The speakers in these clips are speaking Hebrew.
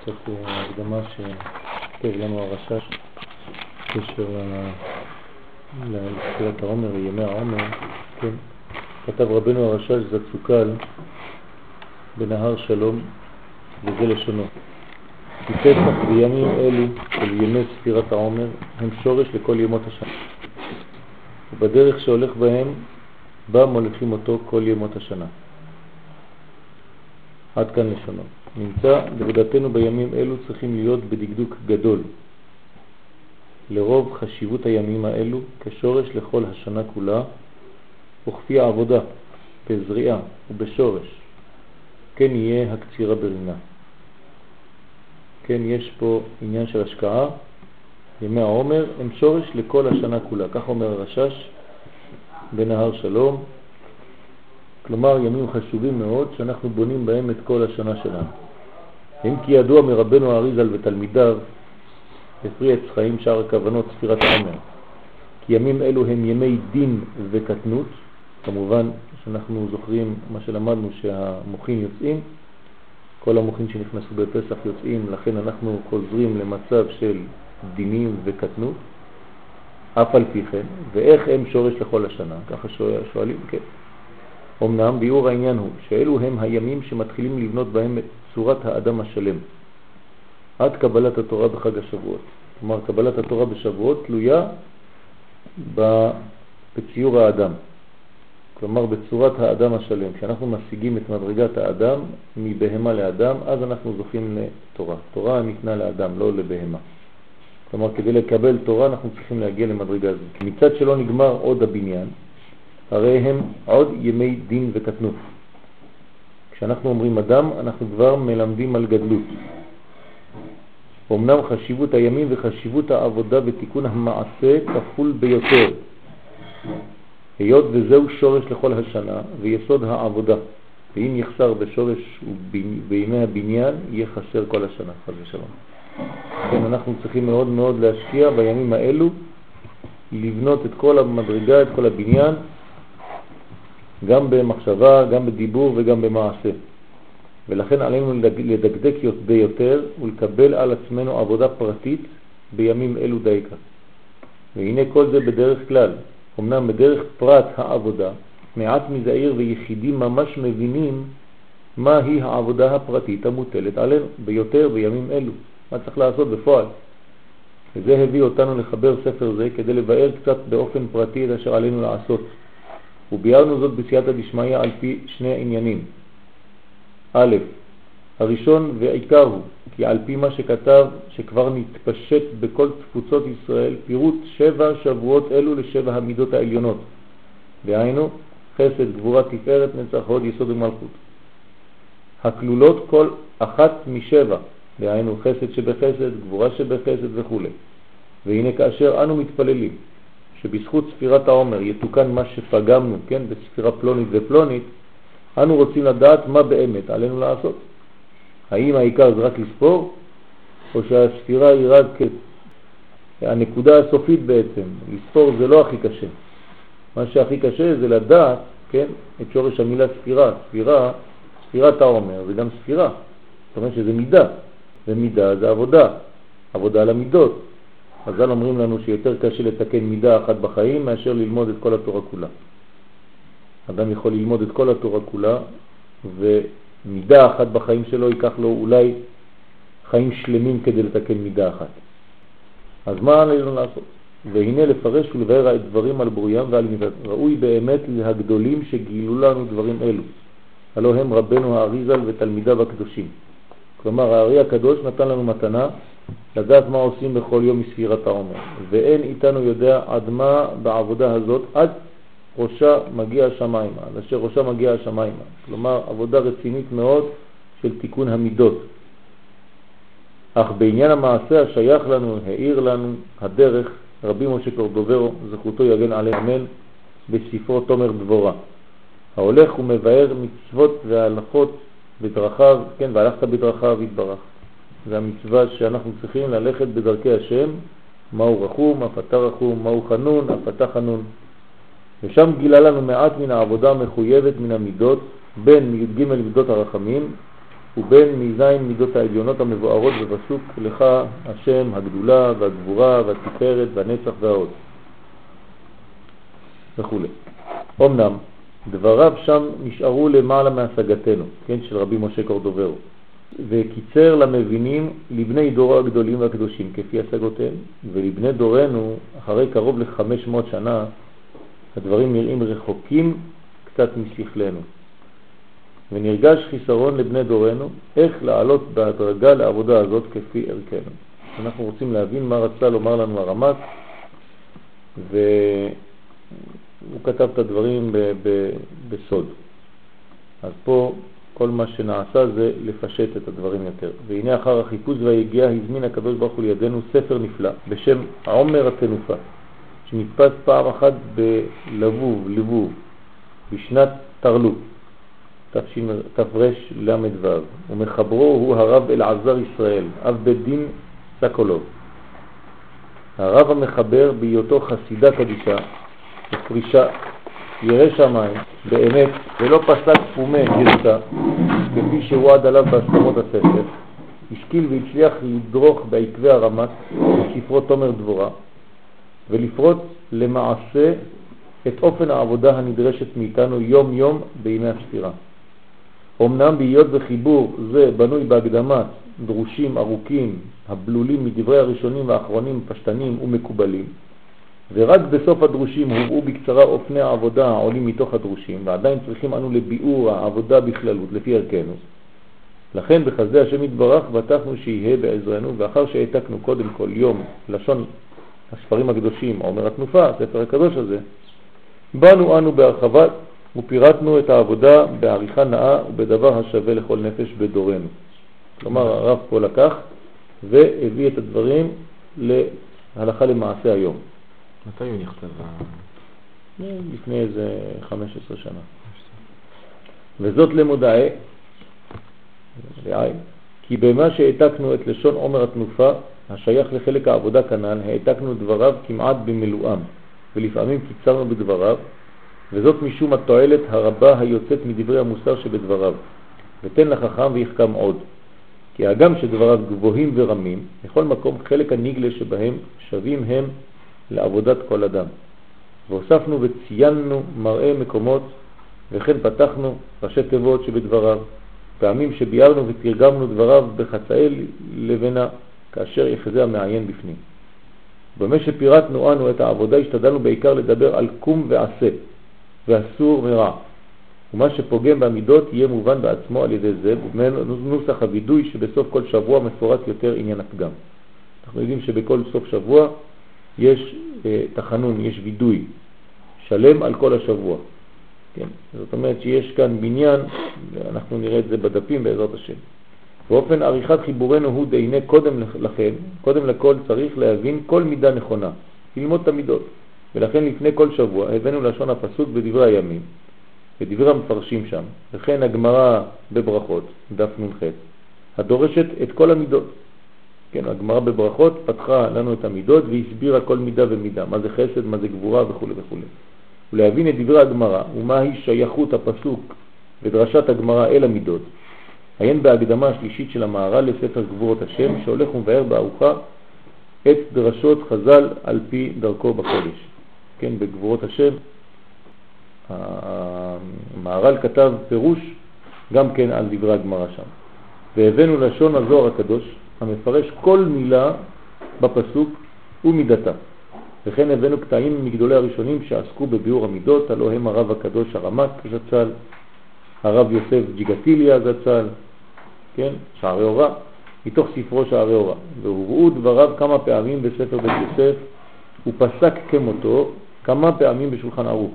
קצת הקדמה שכתב לנו הרשש בקשר לתחילת העומר וימי העומר, כן, כתב רבנו הרשש זצוקל בנהר שלום, וזה לשונו. כי פסח בימים אלו של ימי ספירת העומר הם שורש לכל ימות השנה. ובדרך שהולך בהם, בה מוליכים אותו כל ימות השנה. עד כאן לשונו. נמצא בעבודתנו בימים אלו צריכים להיות בדקדוק גדול. לרוב חשיבות הימים האלו כשורש לכל השנה כולה, וכפי העבודה, בזריעה ובשורש, כן יהיה הקצירה ברינה. כן, יש פה עניין של השקעה, ימי העומר הם שורש לכל השנה כולה, כך אומר הרשש בנהר שלום, כלומר ימים חשובים מאוד שאנחנו בונים בהם את כל השנה שלנו. אם כי ידוע מרבנו האריזל ותלמידיו, בפרי עץ חיים שער הכוונות ספירת העומר, כי ימים אלו הם ימי דין וקטנות, כמובן שאנחנו זוכרים מה שלמדנו שהמוחים יוצאים, כל המוחים שנכנסו בפסח יוצאים, לכן אנחנו חוזרים למצב של דינים וקטנות, אף על פי כן, ואיך הם שורש לכל השנה? ככה שואלים, כן. אמנם ביאור העניין הוא שאלו הם הימים שמתחילים לבנות בהם את צורת האדם השלם, עד קבלת התורה בחג השבועות. כלומר, קבלת התורה בשבועות תלויה בציור האדם, כלומר בצורת האדם השלם. כשאנחנו משיגים את מדרגת האדם מבהמה לאדם, אז אנחנו זוכים לתורה. תורה ניתנה לאדם, לא לבהמה. כלומר, כדי לקבל תורה אנחנו צריכים להגיע למדרגה הזאת. מצד שלא נגמר עוד הבניין, הרי הם עוד ימי דין וקטנות. כשאנחנו אומרים אדם, אנחנו כבר מלמדים על גדלות. אמנם חשיבות הימים וחשיבות העבודה בתיקון המעשה כפול ביותר, היות וזהו שורש לכל השנה ויסוד העבודה. ואם יחסר בשורש בימי הבניין, יהיה חסר כל השנה, חס ושלום. כן, אנחנו צריכים מאוד מאוד להשקיע בימים האלו, לבנות את כל המדרגה, את כל הבניין, גם במחשבה, גם בדיבור וגם במעשה. ולכן עלינו לדקדק ביותר ולקבל על עצמנו עבודה פרטית בימים אלו דייקה. והנה כל זה בדרך כלל, אמנם בדרך פרט העבודה, מעט מזעיר ויחידים ממש מבינים מהי העבודה הפרטית המוטלת עלינו ביותר בימים אלו, מה צריך לעשות בפועל. וזה הביא אותנו לחבר ספר זה כדי לבאר קצת באופן פרטי את אשר עלינו לעשות. וביארנו זאת בסייעתא דשמיא על פי שני עניינים. א', הראשון ועיקר הוא כי על פי מה שכתב שכבר נתפשט בכל תפוצות ישראל פירוט שבע שבועות אלו לשבע המידות העליונות, דהיינו חסד, גבורה, תפארת, נצח, הוד, יסוד ומלכות. הכלולות כל אחת משבע, דהיינו חסד שבחסד, גבורה שבחסד וכו'. והנה כאשר אנו מתפללים שבזכות ספירת העומר יתוקן מה שפגמנו, כן, בספירה פלונית ופלונית, אנו רוצים לדעת מה באמת עלינו לעשות. האם העיקר זה רק לספור, או שהספירה היא רק הנקודה הסופית בעצם. לספור זה לא הכי קשה. מה שהכי קשה זה לדעת, כן, את שורש המילה ספירה. ספירה, ספירת העומר זה גם ספירה. זאת אומרת שזה מידה, ומידה זה עבודה, עבודה על המידות. חז"ל אומרים לנו שיותר קשה לתקן מידה אחת בחיים מאשר ללמוד את כל התורה כולה. אדם יכול ללמוד את כל התורה כולה, ומידה אחת בחיים שלו ייקח לו אולי חיים שלמים כדי לתקן מידה אחת. אז מה עלינו לעשות? והנה לפרש ולבאר את דברים על בוריים ועל מידת. ראוי באמת להגדולים שגילו לנו דברים אלו. הלא הם רבנו האריזל ותלמידיו הקדושים. כלומר, הארי הקדוש נתן לנו מתנה לדעת מה עושים בכל יום מספירת העומר, ואין איתנו יודע עד מה בעבודה הזאת, עד ראשה מגיע השמיימה, עד אשר ראשה מגיע השמיימה. כלומר, עבודה רצינית מאוד של תיקון המידות. אך בעניין המעשה השייך לנו, העיר לנו הדרך, רבי משה קורדוברו, זכותו יגן עלי אמן, בספרו תומר דבורה. ההולך ומבאר מצוות והלכות בדרכיו, כן, והלכת בדרכיו יתברך. זה המצווה שאנחנו צריכים ללכת בדרכי השם, מהו רחום, אף אתה רחום, מהו חנון, אף אתה חנון. ושם גילה לנו מעט מן העבודה המחויבת מן המידות, בין מי"ג מידות הרחמים, ובין מזין מידות העליונות המבוארות בפסוק לך השם הגדולה והגבורה והתפארת והנצח והעוד וכו'. אמנם דבריו שם נשארו למעלה מהשגתנו, כן, של רבי משה קורדוברו, וקיצר למבינים לבני דורו הגדולים והקדושים כפי השגותיהם, ולבני דורנו אחרי קרוב ל-500 שנה הדברים נראים רחוקים קצת משכלנו. ונרגש חיסרון לבני דורנו איך לעלות בהדרגה לעבודה הזאת כפי ערכנו. אנחנו רוצים להבין מה רצה לומר לנו הרמ"ט, והוא כתב את הדברים בסוד. אז פה כל מה שנעשה זה לפשט את הדברים יותר. והנה אחר החיפוש והיגיעה הזמין הקדוש ברוך הוא לידינו ספר נפלא בשם עומר התנופה, שנתפס פעם אחת בלבוב, לבוב, בשנת תרלות, תרל"ו, ומחברו הוא הרב אלעזר ישראל, אב בית דין סקולוב. הרב המחבר בהיותו חסידה קדישה ופרישה ירא שמיים באמת ולא פסק פומי גרסה כפי שהועד עליו בהסכמות הספר, השכיל והצליח לדרוך בעקבי הרמת בספרו תומר דבורה ולפרוט למעשה את אופן העבודה הנדרשת מאיתנו יום יום בימי הספירה. אמנם בהיות בחיבור זה בנוי בהקדמת דרושים ארוכים הבלולים מדברי הראשונים והאחרונים פשטנים ומקובלים, ורק בסוף הדרושים הובאו בקצרה אופני העבודה העולים מתוך הדרושים, ועדיין צריכים אנו לביאור העבודה בכללות לפי ערכנו. לכן בחסדי השם יתברך בטחנו שיהיה בעזרנו, ואחר שהעתקנו קודם כל יום לשון הספרים הקדושים, עומר התנופה, הספר הקדוש הזה, באנו אנו בהרחבה ופירטנו את העבודה בעריכה נאה ובדבר השווה לכל נפש בדורנו. כלומר הרב פה לקח והביא את הדברים להלכה למעשה היום. מתי הוא נכתב? לפני איזה 15 שנה. וזאת למודעי, כי במה שהעתקנו את לשון עומר התנופה, השייך לחלק העבודה כנ"ל, העתקנו דבריו כמעט במילואם, ולפעמים קיצרנו בדבריו, וזאת משום התועלת הרבה היוצאת מדברי המוסר שבדבריו. ותן לחכם ויחכם עוד. כי האגם שדבריו גבוהים ורמים, בכל מקום חלק הנגלה שבהם שווים הם לעבודת כל אדם. והוספנו וציינו מראה מקומות, וכן פתחנו ראשי תיבות שבדבריו, פעמים שביארנו ותרגמנו דבריו בחצאי לבנה, כאשר יחזה המעיין בפנים. במה שפירטנו אנו את העבודה השתדלנו בעיקר לדבר על קום ועשה, ואסור מרע. ומה שפוגם במידות יהיה מובן בעצמו על ידי זה, נוסח הווידוי שבסוף כל שבוע מפורט יותר עניין הפגם. אנחנו יודעים שבכל סוף שבוע יש אה, תחנון, יש וידוי שלם על כל השבוע. כן? זאת אומרת שיש כאן בניין, אנחנו נראה את זה בדפים בעזרת השם. באופן עריכת חיבורנו הוא דהנה קודם לכן, קודם לכל צריך להבין כל מידה נכונה, ללמוד את המידות. ולכן לפני כל שבוע הבאנו לשון הפסוק בדברי הימים, בדברי המפרשים שם, וכן הגמרא בברכות, דף נ"ח, הדורשת את כל המידות. כן, הגמרא בברכות פתחה לנו את המידות והסבירה כל מידה ומידה, מה זה חסד, מה זה גבורה וכו' וכו'. ולהבין את דברי הגמרא ומהי שייכות הפסוק ודרשת הגמרא אל המידות. עיין בהקדמה השלישית של המהר"ל לספר גבורות השם שהולך ומבאר בארוחה את דרשות חז"ל על פי דרכו בחודש. כן, בגבורות השם המהר"ל כתב פירוש גם כן על דברי הגמרא שם. והבאנו לשון הזוהר הקדוש המפרש כל מילה בפסוק ומידתה. וכן הבאנו קטעים מגדולי הראשונים שעסקו בביאור המידות, הלא הם הרב הקדוש הרמק זצ"ל, הרב יוסף ג'יגטיליה זצ"ל, כן, שערי אורה, מתוך ספרו שערי אורה. והובאו דבריו כמה פעמים בספר בית יוסף, הוא פסק כמותו כמה פעמים בשולחן ערוך.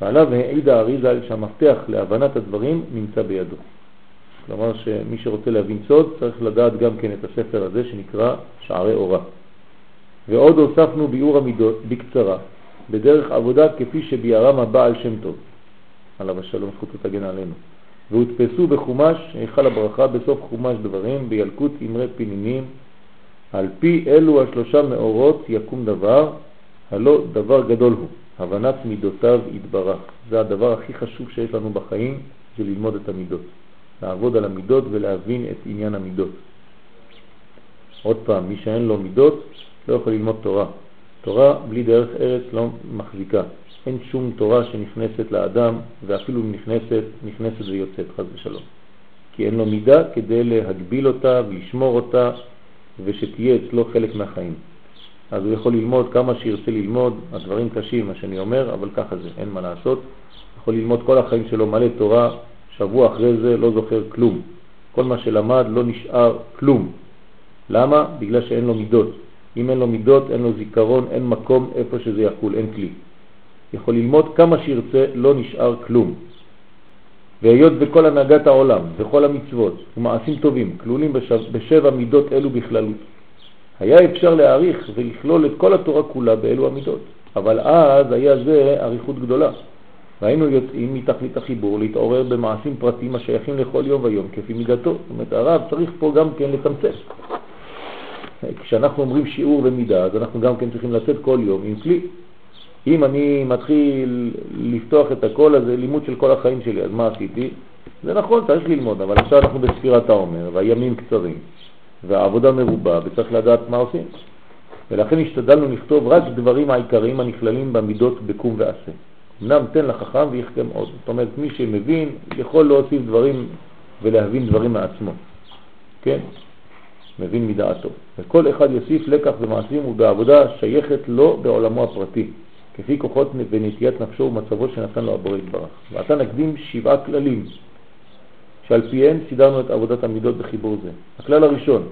ועליו העיד האריזה שהמפתח להבנת הדברים נמצא בידו. כלומר שמי שרוצה להבין סוד צריך לדעת גם כן את הספר הזה שנקרא שערי אורה. ועוד הוספנו ביאור המידות בקצרה, בדרך עבודה כפי שביארם הבעל שם טוב, עליו השלום זכותו תגן עלינו. והודפסו בחומש היכל הברכה בסוף חומש דברים בילקוט אמרי פינינים על פי אלו השלושה מאורות יקום דבר, הלא דבר גדול הוא, הבנת מידותיו יתברך. זה הדבר הכי חשוב שיש לנו בחיים, זה ללמוד את המידות. לעבוד על המידות ולהבין את עניין המידות. עוד פעם, מי שאין לו מידות לא יכול ללמוד תורה. תורה בלי דרך ארץ לא מחזיקה. אין שום תורה שנכנסת לאדם, ואפילו נכנסת, נכנסת ויוצאת, חז ושלום. כי אין לו מידה כדי להגביל אותה ולשמור אותה, ושתהיה אצלו חלק מהחיים. אז הוא יכול ללמוד כמה שירצה ללמוד, הדברים קשים, מה שאני אומר, אבל ככה זה, אין מה לעשות. יכול ללמוד כל החיים שלו מלא תורה, שבוע אחרי זה לא זוכר כלום. כל מה שלמד לא נשאר כלום. למה? בגלל שאין לו מידות. אם אין לו מידות, אין לו זיכרון, אין מקום איפה שזה יחול, אין כלי. יכול ללמוד כמה שירצה, לא נשאר כלום. והיות וכל הנהגת העולם וכל המצוות ומעשים טובים כלולים בשב, בשבע מידות אלו בכללות, היה אפשר להעריך ולכלול את כל התורה כולה באלו המידות, אבל אז היה זה עריכות גדולה. והיינו יוצאים מתכלית החיבור להתעורר במעשים פרטיים השייכים לכל יום ויום כפי מידתו. זאת אומרת, הרב צריך פה גם כן לצמצם. כשאנחנו אומרים שיעור ומידה, אז אנחנו גם כן צריכים לצאת כל יום עם כלי. אם אני מתחיל לפתוח את הכל הזה, לימוד של כל החיים שלי, אז מה עשיתי? זה נכון, צריך ללמוד, אבל עכשיו אנחנו בספירת העומר, והימים קצרים, והעבודה מרובה, וצריך לדעת מה עושים. ולכן השתדלנו לכתוב רק דברים העיקריים הנכללים במידות בקום ועשה. אמנם תן לחכם ויחכם עוד. זאת אומרת, מי שמבין יכול להוסיף דברים ולהבין דברים מעצמו. כן? מבין מדעתו. וכל אחד יוסיף לקח במעשים ובעבודה שייכת לו בעולמו הפרטי, כפי כוחות ונטיית נפשו ומצבו שנתן לו הבורא יתברך. ועתה נקדים שבעה כללים, שעל פיהם סידרנו את עבודת המידות בחיבור זה. הכלל הראשון,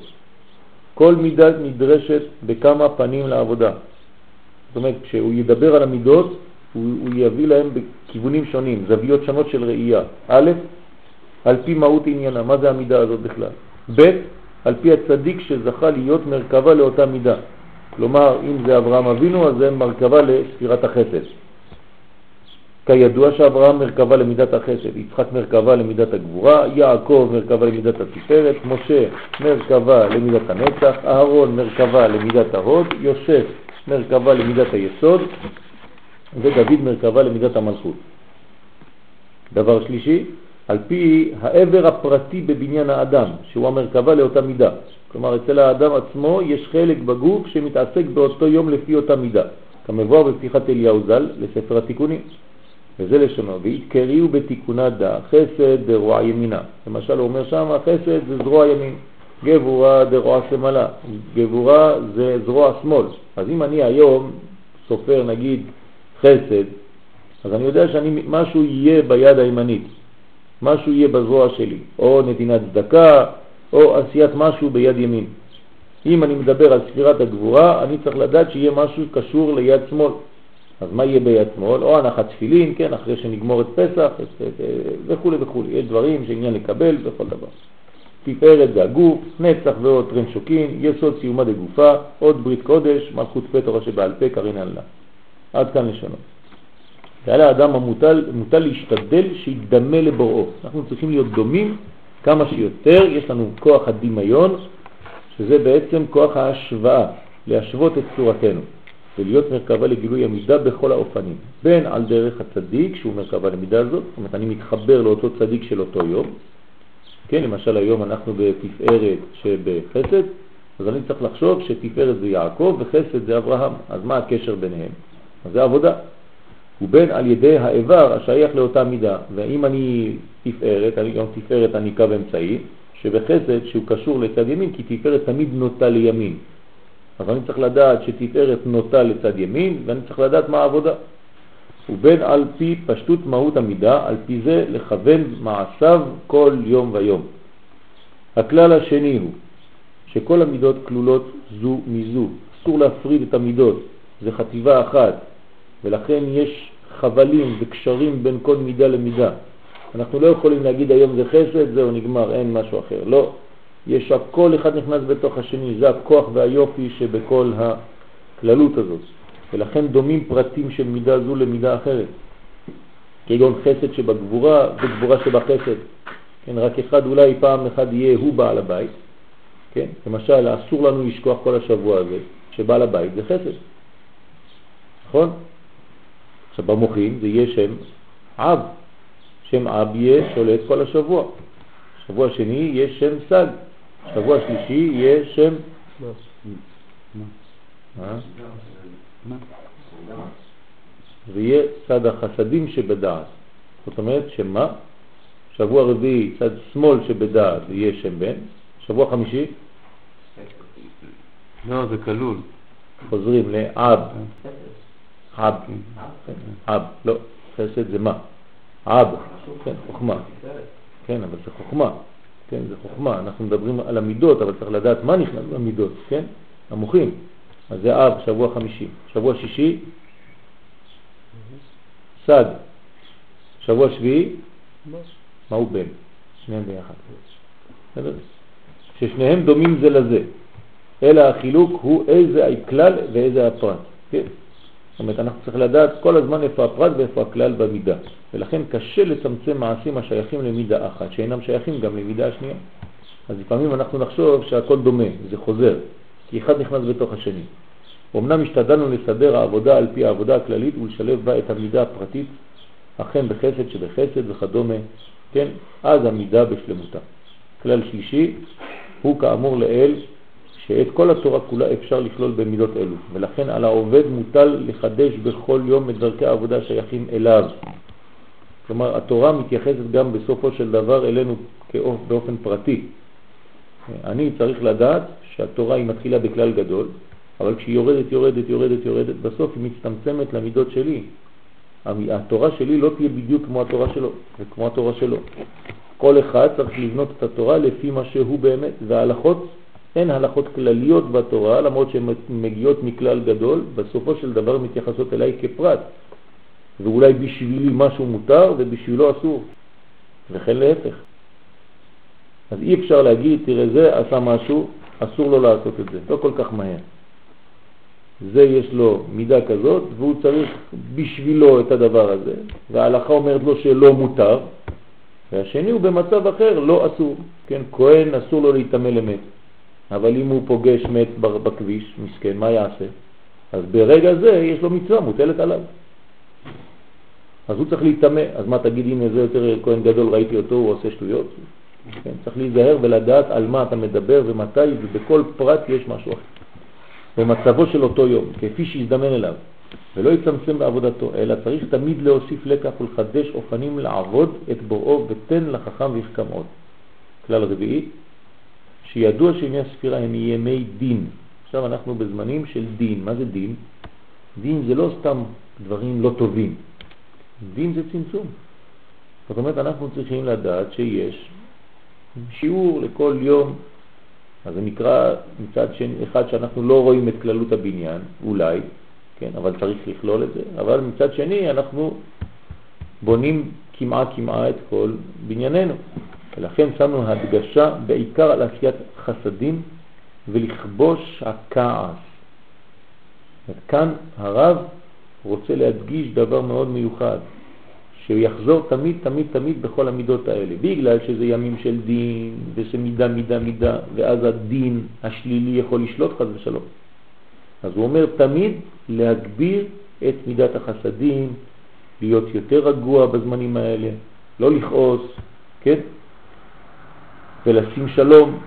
כל מידה נדרשת בכמה פנים לעבודה. זאת אומרת, כשהוא ידבר על המידות, הוא, הוא יביא להם בכיוונים שונים, זוויות שונות של ראייה. א', על פי מהות עניינה, מה זה המידה הזאת בכלל? ב', על פי הצדיק שזכה להיות מרכבה לאותה מידה. כלומר, אם זה אברהם אבינו, אז זה מרכבה לספירת החסד. כידוע שאברהם מרכבה למידת החסד, יצחק מרכבה למידת הגבורה, יעקב מרכבה למידת התפארת, משה מרכבה למידת הנצח, אהרון מרכבה למידת ההוד, יוסף מרכבה למידת היסוד, ודוד מרכבה למידת המלכות. דבר שלישי, על פי העבר הפרטי בבניין האדם, שהוא המרכבה לאותה מידה. כלומר, אצל האדם עצמו יש חלק בגוף שמתעסק באותו יום לפי אותה מידה, כמבואר בפתיחת אליהו ז"ל לספר התיקונים. וזה לשונו, והתקריאו בתיקונה דה, חסד דרוע ימינה. למשל הוא אומר שם, חסד זה זרוע ימין, גבורה דרוע שמאלה, גבורה זה זרוע שמאל. אז אם אני היום סופר נגיד חסד, אז אני יודע שמשהו יהיה ביד הימנית. משהו יהיה בזרוע שלי, או נתינת צדקה, או עשיית משהו ביד ימין. אם אני מדבר על ספירת הגבורה, אני צריך לדעת שיהיה משהו קשור ליד שמאל. אז מה יהיה ביד שמאל? או הנחת תפילין, כן, אחרי שנגמור את פסח, וכו' וכו'. יש דברים שעניין לקבל בכל דבר. תפארת זה הגוף, נצח ועוד טרן שוקין, יסוד סיומה דגופה, עוד ברית קודש, מלכות פה שבעל פה, קרינן לה. עד כאן לשונות. ועל האדם המוטל מוטל להשתדל שיתדמה לבוראו. אנחנו צריכים להיות דומים כמה שיותר, יש לנו כוח הדמיון, שזה בעצם כוח ההשוואה, להשוות את צורתנו, ולהיות מרכבה לגילוי המידה בכל האופנים, בין על דרך הצדיק, שהוא מרכבה למידה הזאת, זאת אומרת אני מתחבר לאותו צדיק של אותו יום, כן, למשל היום אנחנו בתפארת שבחסד, אז אני צריך לחשוב שתפארת זה יעקב וחסד זה אברהם, אז מה הקשר ביניהם? זה עבודה. ובין על ידי האיבר השייך לאותה מידה. ואם אני תפארת, אני גם תפארת אני קו אמצעי, שבחסד שהוא קשור לצד ימין, כי תפארת תמיד נוטה לימין. אז אני צריך לדעת שתפארת נוטה לצד ימין, ואני צריך לדעת מה העבודה. ובין על פי פשטות מהות המידה, על פי זה לכוון מעשיו כל יום ויום. הכלל השני הוא שכל המידות כלולות זו מזו, אסור להפריד את המידות, זה חטיבה אחת, ולכן יש חבלים וקשרים בין כל מידה למידה. אנחנו לא יכולים להגיד היום זה חסד, זהו נגמר, אין משהו אחר. לא, יש הכל אחד נכנס בתוך השני, זה הכוח והיופי שבכל הכללות הזאת. ולכן דומים פרטים של מידה זו למידה אחרת. כגון חסד שבגבורה וגבורה שבחסד. כן, רק אחד אולי פעם אחד יהיה הוא בעל הבית. כן, למשל, אסור לנו לשכוח כל השבוע הזה שבעל הבית זה חסד. נכון? עכשיו במוחים זה יהיה שם אב, שם אב יהיה שולט כל השבוע. שבוע שני יש שם סג, שבוע שלישי יש שם... ויהיה צד החסדים שבדעת. זאת אומרת שמה? שבוע רביעי צד שמאל שבדעת יהיה שם בן, שבוע חמישי? לא, זה כלול. חוזרים לעב. עב. עב, לא, חסד זה מה? עב, כן, חוכמה. כן, אבל זה חוכמה. כן, זה חוכמה. אנחנו מדברים על המידות, אבל צריך לדעת מה נכנס במידות, כן? המוחים. אז זה אב, שבוע חמישי. שבוע שישי, סד. שבוע שביעי, מהו בן? שניהם ביחד. ששניהם דומים זה לזה, אלא החילוק הוא איזה הכלל ואיזה הפרט. כן? זאת אומרת, אנחנו צריכים לדעת כל הזמן איפה הפרט ואיפה הכלל במידה. ולכן קשה לצמצם מעשים השייכים למידה אחת, שאינם שייכים גם למידה השנייה. אז לפעמים אנחנו נחשוב שהכל דומה, זה חוזר, כי אחד נכנס בתוך השני. אמנם השתדלנו לסדר העבודה על פי העבודה הכללית ולשלב בה את המידה הפרטית, אכן בחסד שבחסד וכדומה, כן, אז המידה בשלמותה. כלל שלישי הוא כאמור לאל שאת כל התורה כולה אפשר לכלול במידות אלו, ולכן על העובד מוטל לחדש בכל יום את דרכי העבודה שייכים אליו. כלומר, התורה מתייחסת גם בסופו של דבר אלינו באופן פרטי. אני צריך לדעת שהתורה היא מתחילה בכלל גדול, אבל כשהיא יורדת, יורדת, יורדת, יורדת, בסוף היא מצטמצמת למידות שלי. התורה שלי לא תהיה בדיוק כמו התורה שלו וכמו התורה שלו. כל אחד צריך לבנות את התורה לפי מה שהוא באמת, וההלכות, אין הלכות כלליות בתורה, למרות שהן מגיעות מכלל גדול, בסופו של דבר מתייחסות אליי כפרט. ואולי בשבילי משהו מותר ובשבילו אסור, וכן להפך. אז אי אפשר להגיד, תראה זה עשה משהו, אסור לו לעשות את זה, לא כל כך מהר. זה יש לו מידה כזאת והוא צריך בשבילו את הדבר הזה, וההלכה אומרת לו שלא מותר, והשני הוא במצב אחר, לא אסור. כן, כהן אסור לו להתאמה למת, אבל אם הוא פוגש מת בכביש, מסכן, מה יעשה? אז ברגע זה יש לו מצווה מוטלת עליו. אז הוא צריך להתאמה, אז מה תגיד, הנה זה יותר כהן גדול, ראיתי אותו, הוא עושה שטויות? כן, צריך להיזהר ולדעת על מה אתה מדבר ומתי, ובכל פרט יש משהו אחר. במצבו של אותו יום, כפי שהזדמן אליו, ולא יצמצם בעבודתו, אלא צריך תמיד להוסיף לקח ולחדש אופנים לעבוד את בוראו ותן לחכם ויחכם עוד. כלל רביעי, שידוע שימי הספירה הם ימי דין. עכשיו אנחנו בזמנים של דין. מה זה דין? דין זה לא סתם דברים לא טובים. דין זה צמצום. זאת אומרת, אנחנו צריכים לדעת שיש שיעור לכל יום אז זה נקרא מצד שני, אחד שאנחנו לא רואים את כללות הבניין, אולי, כן, אבל צריך לכלול את זה, אבל מצד שני אנחנו בונים כמעה כמעה את כל בנייננו. ולכן שמנו הדגשה בעיקר על עשיית חסדים ולכבוש הכעס. כאן הרב רוצה להדגיש דבר מאוד מיוחד, שהוא יחזור תמיד, תמיד, תמיד בכל המידות האלה, בגלל שזה ימים של דין, וזה מידה, מידה, מידה, ואז הדין השלילי יכול לשלוט חז ושלום. אז הוא אומר תמיד להגביר את מידת החסדים, להיות יותר רגוע בזמנים האלה, לא לכעוס, כן? ולשים שלום,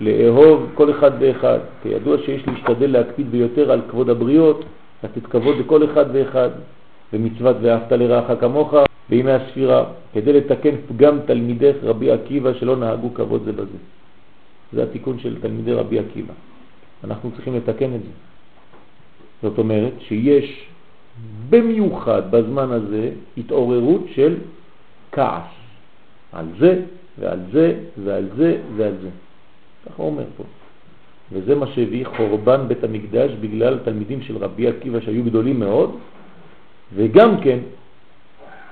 לאהוב כל אחד ואחד. כידוע שיש להשתדל להקפיד ביותר על כבוד הבריות, לתת כבוד לכל אחד ואחד, במצוות ואהבת לרעך כמוך בימי הספירה, כדי לתקן פגם תלמידך רבי עקיבא שלא נהגו כבוד זה בזה. זה התיקון של תלמידי רבי עקיבא. אנחנו צריכים לתקן את זה. זאת אומרת שיש במיוחד בזמן הזה התעוררות של כעס על זה ועל זה ועל זה ועל זה. ככה אומר פה. וזה מה שהביא חורבן בית המקדש בגלל תלמידים של רבי עקיבא שהיו גדולים מאוד, וגם כן,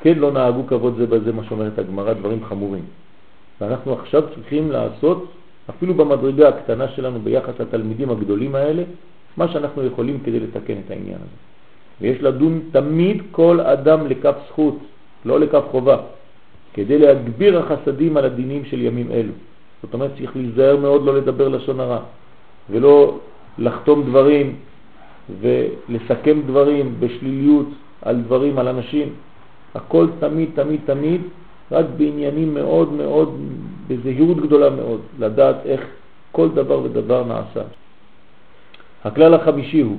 כן לא נהגו כבוד זה בזה, מה שאומרת הגמרא, דברים חמורים. ואנחנו עכשיו צריכים לעשות, אפילו במדרגה הקטנה שלנו ביחס לתלמידים הגדולים האלה, מה שאנחנו יכולים כדי לתקן את העניין הזה. ויש לדון תמיד כל אדם לכף זכות, לא לכף חובה, כדי להגביר החסדים על הדינים של ימים אלו. זאת אומרת, צריך להיזהר מאוד לא לדבר לשון הרע, ולא לחתום דברים ולסכם דברים בשליליות על דברים, על אנשים. הכל תמיד, תמיד, תמיד, רק בעניינים מאוד מאוד בזהירות גדולה מאוד, לדעת איך כל דבר ודבר נעשה. הכלל החמישי הוא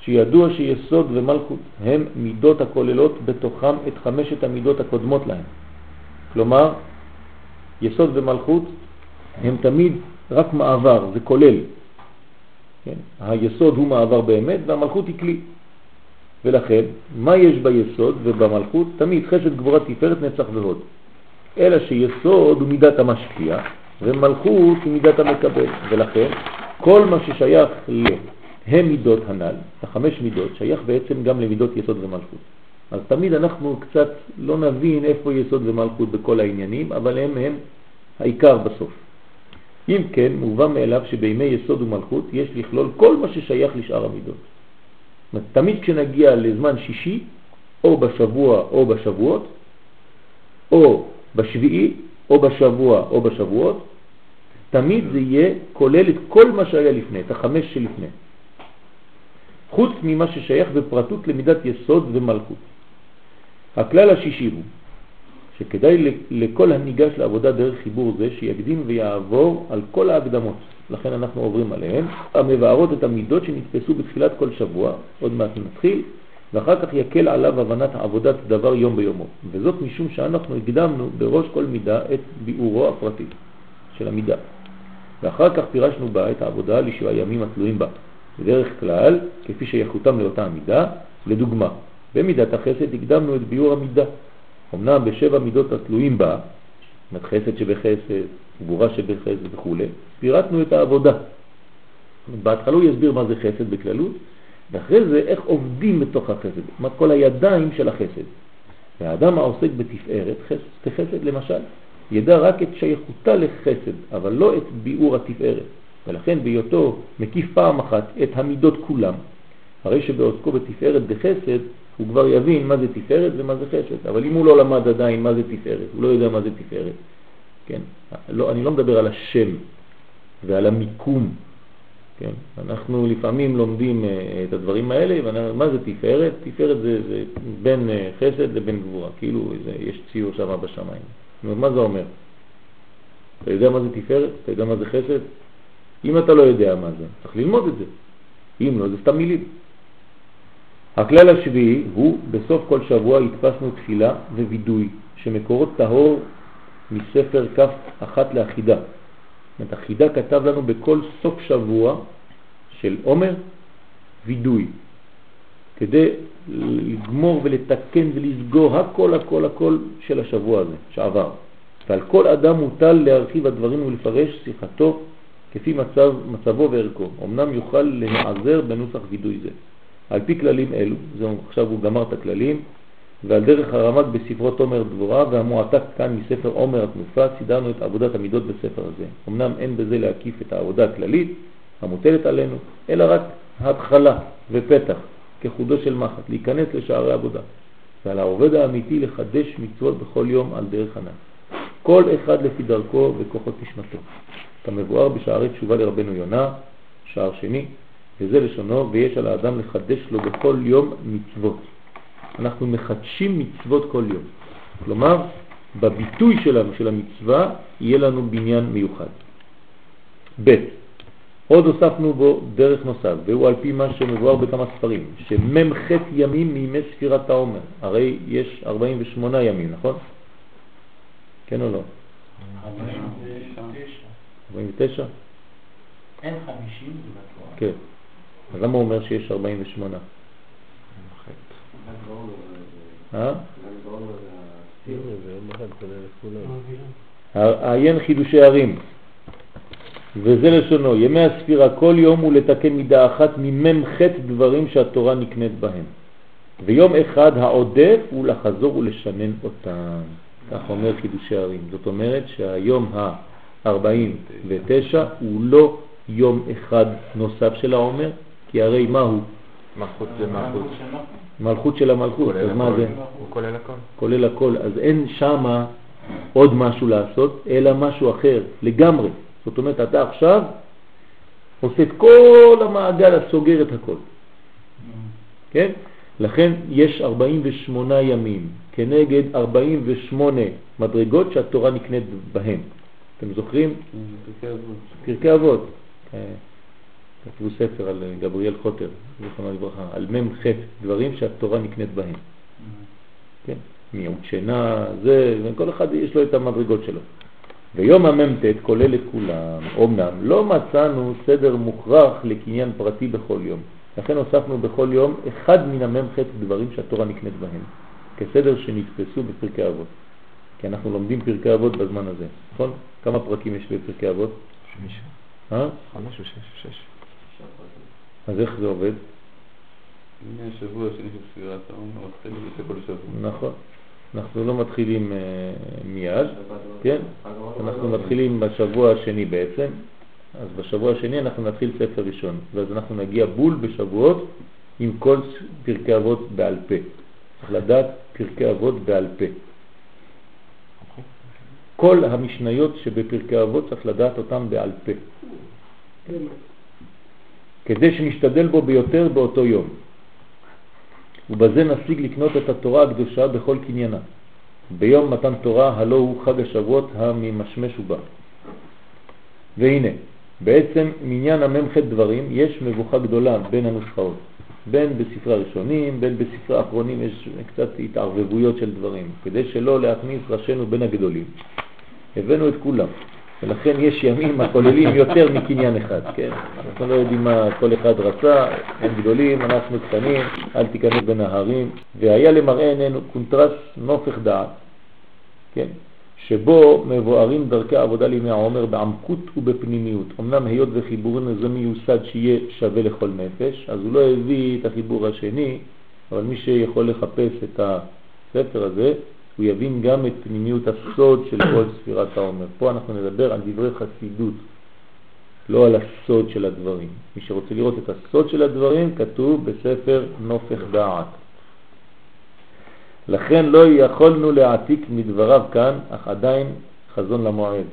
שידוע שיסוד ומלכות הם מידות הכוללות בתוכם את חמשת המידות הקודמות להם. כלומר, יסוד ומלכות הם תמיד רק מעבר, זה כולל. כן? היסוד הוא מעבר באמת והמלכות היא כלי. ולכן, מה יש ביסוד ובמלכות? תמיד חסד גבורה תפארת נצח והוד. אלא שיסוד הוא מידת המשפיע ומלכות היא מידת המקבל. ולכן, כל מה ששייך להם מידות הנ"ל, החמש מידות, שייך בעצם גם למידות יסוד ומלכות. אז תמיד אנחנו קצת לא נבין איפה יסוד ומלכות בכל העניינים, אבל הם הם העיקר בסוף. אם כן, מובן מאליו שבימי יסוד ומלכות יש לכלול כל מה ששייך לשאר המידות. תמיד כשנגיע לזמן שישי, או בשבוע או בשבועות, או בשביעי, או בשבוע או בשבועות, תמיד זה יהיה כולל את כל מה שהיה לפני, את החמש שלפני. חוץ ממה ששייך בפרטות למידת יסוד ומלכות. הכלל השישי הוא שכדאי לכל הניגש לעבודה דרך חיבור זה שיקדים ויעבור על כל ההקדמות, לכן אנחנו עוברים עליהן, המבארות את המידות שנתפסו בתחילת כל שבוע, עוד מעט נתחיל, ואחר כך יקל עליו הבנת עבודת דבר יום ביומו. וזאת משום שאנחנו הקדמנו בראש כל מידה את ביאורו הפרטי של המידה. ואחר כך פירשנו בה את העבודה לשבעה ימים התלויים בה. בדרך כלל, כפי שיחותם לאותה המידה, לדוגמה, במידת החסד הקדמנו את ביאור המידה. אמנם בשבע מידות התלויים בה, חסד שבחסד, גבורה שבחסד וכו', פירטנו את העבודה. בהתחלה הוא יסביר מה זה חסד בכללות, ואחרי זה איך עובדים בתוך החסד, מה כל הידיים של החסד. והאדם העוסק בתפארת, חסד, חסד למשל, ידע רק את שייכותה לחסד, אבל לא את ביאור התפארת. ולכן בהיותו מקיף פעם אחת את המידות כולם, הרי שבעוסקו בתפארת בחסד, הוא כבר יבין מה זה תפארת ומה זה חסד. אבל אם הוא לא למד עדיין מה זה תפארת, הוא לא יודע מה זה תפארת, כן? לא, אני לא מדבר על השם ועל המיקום, כן? אנחנו לפעמים לומדים אה, את הדברים האלה, ומה זה תפארת? תפארת זה, זה בין אה, חסד לבין גבורה, כאילו זה, יש ציור שם בשמיים. מה זה אומר? אתה יודע מה זה תפארת? אתה יודע מה זה חסד? אם אתה לא יודע מה זה, צריך ללמוד את זה. אם לא, זה סתם מילים. הכלל השביעי הוא בסוף כל שבוע התפסנו תפילה ווידוי שמקורות טהור מספר כף אחת לאחידה. זאת אחידה כתב לנו בכל סוף שבוע של עומר וידוי, כדי לגמור ולתקן ולסגור הכל הכל הכל של השבוע הזה שעבר. ועל כל אדם מוטל להרחיב הדברים ולפרש שיחתו כפי מצב, מצבו וערכו. אמנם יוכל להיעזר בנוסח וידוי זה. על פי כללים אלו, זה עכשיו הוא גמר את הכללים, ועל דרך הרמק בספרו תומר דבורה והמועתק כאן מספר עומר התנופה, סידרנו את עבודת המידות בספר הזה. אמנם אין בזה להקיף את העבודה הכללית המוטלת עלינו, אלא רק התחלה ופתח כחודו של מחט, להיכנס לשערי עבודה. ועל העובד האמיתי לחדש מצוות בכל יום על דרך ענן. כל אחד לפי דרכו וכוחות נשמתו. כמבואר בשערי תשובה לרבנו יונה, שער שני, וזה לשונו, ויש על האדם לחדש לו בכל יום מצוות. אנחנו מחדשים מצוות כל יום. כלומר, בביטוי שלנו, של המצווה, יהיה לנו בניין מיוחד. ב' עוד הוספנו בו דרך נוסף, והוא על פי מה שמבואר בכמה ספרים, שמ"ח ימים מימי ספירת העומר, הרי יש 48 ימים, נכון? כן או לא? 49. אין 50 זה כן. אז למה הוא אומר שיש 48? אה? העיין חידושי ערים, וזה לשונו, ימי הספירה כל יום הוא לתקן מידה אחת ממ"ח דברים שהתורה נקנית בהם. ויום אחד העודף הוא לחזור ולשנן אותם. כך אומר חידושי ערים. זאת אומרת שהיום ה-49 הוא לא יום אחד נוסף של העומר, כי הרי מה הוא? מלכות זה מלכות. מלכות של המלכות, אז מה זה? הוא כולל הכל. כולל הכל, אז אין שם עוד משהו לעשות, אלא משהו אחר לגמרי. זאת אומרת, אתה עכשיו עושה את כל המעגל הסוגר את הכל. כן? לכן יש 48 ימים כנגד 48 מדרגות שהתורה נקנית בהם. אתם זוכרים? פרקי אבות. פרקי אבות. אה, כתבו ספר על גבריאל חוטר, זיכרונו לברכה, על מ"ח דברים שהתורה נקנית בהם. כן? מיעוט שינה, זה, וכל אחד יש לו את המדרגות שלו. ויום המ"ט כולל את כולם. אמנם לא מצאנו סדר מוכרח לקניין פרטי בכל יום. לכן הוספנו בכל יום אחד מן המ"ח דברים שהתורה נקנית בהם, כסדר שנתפסו בפרקי אבות. כי אנחנו לומדים פרקי אבות בזמן הזה, נכון? כמה פרקים יש בפרקי אבות? חמישה. אה? חמש או שש? אז איך זה עובד? הנה השבוע השני של ספירת העומר, מתחיל בזה כל שבוע. נכון. אנחנו לא מתחילים אה, מיד, כן? אנחנו מתחילים בשבוע השני בעצם, אז בשבוע השני אנחנו נתחיל ספר ראשון, ואז אנחנו נגיע בול בשבועות עם כל פרקי אבות בעל פה. צריך לדעת פרקי אבות בעל פה. כל המשניות שבפרקי אבות צריך לדעת אותם בעל פה. כדי שנשתדל בו ביותר באותו יום. ובזה נשיג לקנות את התורה הקדושה בכל קניינה. ביום מתן תורה הלא הוא חג השבועות הממשמש ובא. והנה, בעצם מניין המ"ח דברים יש מבוכה גדולה בין הנוסחאות. בין בספרי הראשונים, בין בספרי האחרונים יש קצת התערבבויות של דברים, כדי שלא להכניס ראשינו בין הגדולים. הבאנו את כולם, ולכן יש ימים הכוללים יותר מקניין אחד, כן? אנחנו לא יודעים מה כל אחד רצה, הם גדולים, אנחנו קטנים, אל תיכנס בין ההרים. והיה למראה עינינו קונטרס נופך דעת, כן? שבו מבוארים דרכי העבודה לימי העומר בעמקות ובפנימיות. אמנם היות וחיבורנו זה מיוסד שיהיה שווה לכל נפש, אז הוא לא הביא את החיבור השני, אבל מי שיכול לחפש את הספר הזה, הוא יבין גם את פנימיות הסוד של כל ספירת העומר. פה אנחנו נדבר על דברי חסידות, לא על הסוד של הדברים. מי שרוצה לראות את הסוד של הדברים, כתוב בספר נופך דעת. לכן לא יכולנו להעתיק מדבריו כאן, אך עדיין חזון למועד.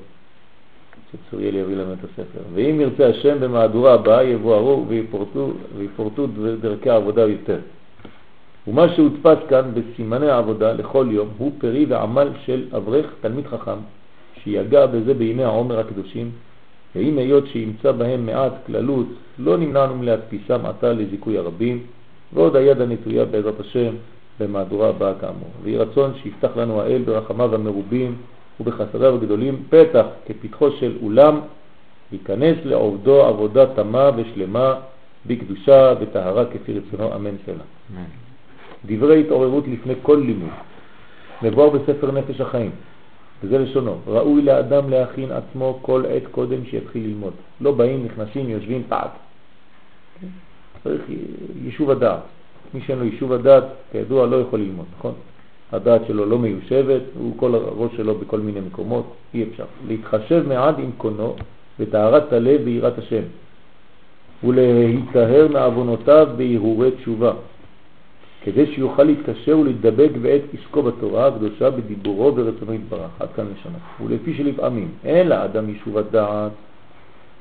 שצוריאל יביא לנו את הספר. ואם ירצה השם במהדורה הבאה יבוארו ויפורטו, ויפורטו דרכי העבודה יותר. ומה שהודפס כאן בסימני העבודה לכל יום הוא פרי ועמל של אברך תלמיד חכם שיגע בזה בימי העומר הקדושים ואם היות שימצא בהם מעט כללות לא נמנענו מלהדפיסם עתה לזיכוי הרבים ועוד היד הנטויה בעזרת השם במהדורה הבאה כאמור. ויהי רצון שיפתח לנו האל ברחמיו המרובים ובחסדיו הגדולים פתח כפתחו של אולם להיכנס לעובדו עבודה תמה ושלמה בקדושה וטהרה כפי רצונו אמן סלע. דברי התעוררות לפני כל לימוד. מבואר בספר נפש החיים, וזה לשונו, ראוי לאדם להכין עצמו כל עת קודם שיתחיל ללמוד. לא באים, נכנסים, יושבים, פעד. צריך יישוב הדעת. מי שאין לו יישוב הדעת, כידוע, לא יכול ללמוד, נכון? הדעת שלו לא מיושבת, הוא כל הראש שלו בכל מיני מקומות, אי אפשר. להתחשב מעד עם קונו וטהרת הלב ביראת השם, ולהיטהר מעוונותיו בהרהורי תשובה, כדי שיוכל להתקשר ולהתדבק בעת עסקו בתורה הקדושה בדיבורו ורצונו יתברך. עד כאן לשנה. ולפי שלפעמים אין לאדם יישוב הדעת,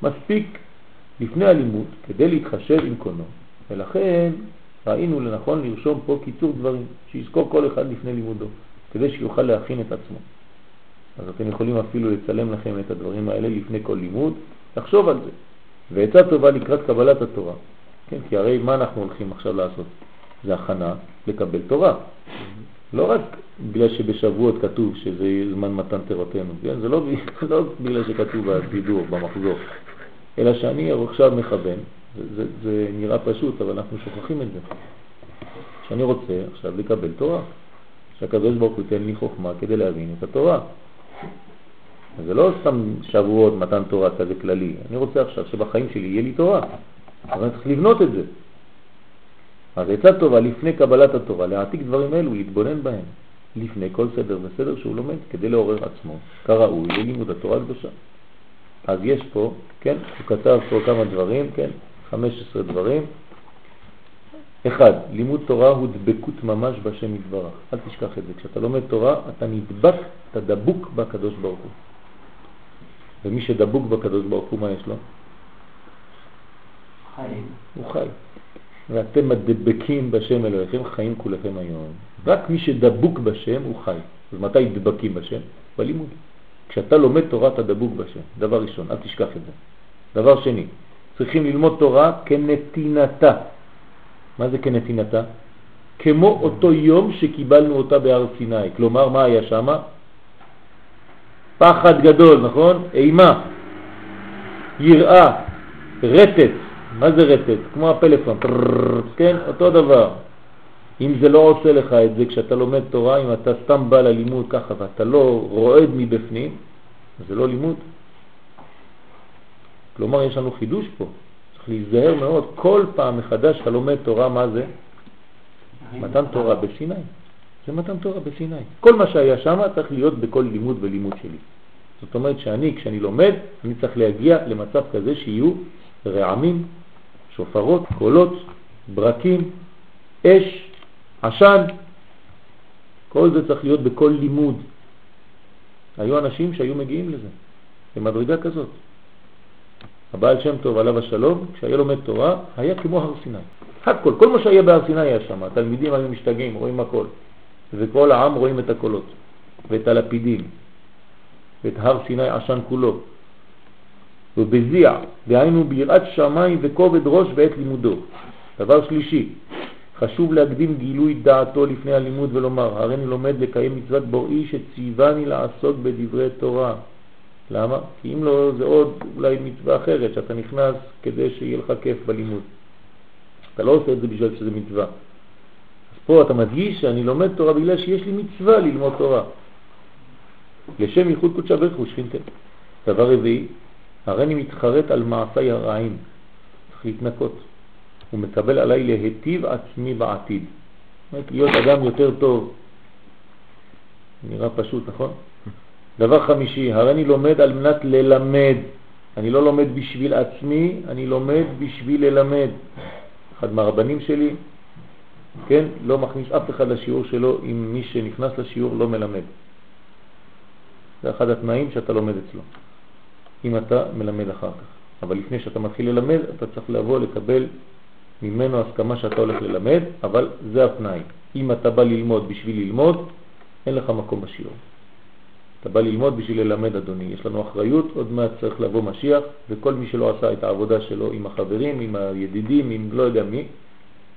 מספיק לפני הלימוד כדי להתחשב עם קונו. ולכן ראינו לנכון לרשום פה קיצור דברים, שיזכור כל אחד לפני לימודו, כדי שיוכל להכין את עצמו. אז אתם יכולים אפילו לצלם לכם את הדברים האלה לפני כל לימוד, לחשוב על זה. ועצה טובה לקראת קבלת התורה. כן, כי הרי מה אנחנו הולכים עכשיו לעשות? זה הכנה לקבל תורה. לא רק בגלל שבשבועות כתוב שזה זמן מתן תורתנו, כן? זה לא, לא בגלל שכתוב בסידור, במחזור, אלא שאני עכשיו מכוון, זה, זה, זה נראה פשוט, אבל אנחנו שוכחים את זה. שאני רוצה עכשיו לקבל תורה, שהקדוש ברוך הוא ייתן לי חוכמה כדי להבין את התורה. זה לא סתם שבועות מתן תורה כזה כללי, אני רוצה עכשיו שבחיים שלי יהיה לי תורה, אבל אני צריך לבנות את זה. אז עצה טובה לפני קבלת התורה, להעתיק דברים אלו, להתבונן בהם, לפני כל סדר וסדר שהוא לומד, כדי לעורר עצמו, כראוי, ללימוד התורה הקדושה. אז יש פה, כן, הוא כתב פה כמה דברים, כן, 15 דברים. אחד, לימוד תורה הוא דבקות ממש בשם יתברך. אל תשכח את זה. כשאתה לומד תורה, אתה נדבק, אתה דבוק בקדוש ברוך הוא. ומי שדבוק בקדוש ברוך הוא, מה יש לו? חיים. הוא חי. ואתם הדבקים בשם אלוהיכם חיים כולכם היום. רק מי שדבוק בשם הוא חי. אז מתי דבקים בשם? בלימוד. כשאתה לומד תורה אתה דבוק בשם, דבר ראשון, אל תשכח את זה. דבר שני, צריכים ללמוד תורה כנתינתה. מה זה כנתינתה? כמו אותו יום שקיבלנו אותה בהר סיני. כלומר, מה היה שם? פחד גדול, נכון? אימה, יראה, רטט. מה זה רטט? כמו הפלאפון, כן? אותו דבר. אם זה לא עושה לך את זה כשאתה לומד תורה, אם אתה סתם בא ללימוד ככה ואתה לא רועד מבפנים, זה לא לימוד. כלומר, יש לנו חידוש פה. צריך להיזהר מאוד. כל פעם מחדש אתה לומד תורה, מה זה? מתן תורה בסיני. זה מתן תורה בסיני. כל מה שהיה שם צריך להיות בכל לימוד ולימוד שלי. זאת אומרת שאני, כשאני לומד, אני צריך להגיע למצב כזה שיהיו רעמים, שופרות, קולות, ברקים, אש, עשן. כל זה צריך להיות בכל לימוד. היו אנשים שהיו מגיעים לזה, במדרגה כזאת. הבעל שם טוב עליו השלום, כשהיה לומד תורה, היה כמו הר סיני. הכל, כל מה שהיה בהר סיני היה שם. התלמידים היו משתגעים, רואים הכל. וכל העם רואים את הקולות, ואת הלפידים, ואת הר סיני עשן כולו. ובזיע, דהיינו ביראת שמיים וכובד ראש בעת לימודו. דבר שלישי, חשוב להקדים גילוי דעתו לפני הלימוד ולומר, הרי אני לומד לקיים מצוות בוראי שציווני לעסוק בדברי תורה. למה? כי אם לא, זה עוד אולי מצווה אחרת, שאתה נכנס כדי שיהיה לך כיף בלימוד. אתה לא עושה את זה בשביל שזה מצווה. אז פה אתה מדגיש שאני לומד תורה בגלל שיש לי מצווה ללמוד תורה. לשם ייחוד קודשה ברך הוא שכינתם. דבר רביעי, הרי אני מתחרט על מעשי הרעים. צריך להתנקות. הוא מקבל עליי להטיב עצמי בעתיד. להיות אדם יותר טוב. נראה פשוט, נכון? דבר חמישי, הרי אני לומד על מנת ללמד. אני לא לומד בשביל עצמי, אני לומד בשביל ללמד. אחד מהרבנים שלי, כן, לא מכניס אף אחד לשיעור שלו אם מי שנכנס לשיעור לא מלמד. זה אחד התנאים שאתה לומד אצלו, אם אתה מלמד אחר כך. אבל לפני שאתה מתחיל ללמד, אתה צריך לבוא לקבל ממנו הסכמה שאתה הולך ללמד, אבל זה התנאי. אם אתה בא ללמוד בשביל ללמוד, אין לך מקום בשיעור. אתה בא ללמוד בשביל ללמד, אדוני. יש לנו אחריות, עוד מעט צריך לבוא משיח, וכל מי שלא עשה את העבודה שלו עם החברים, עם הידידים, עם לא יודע מי,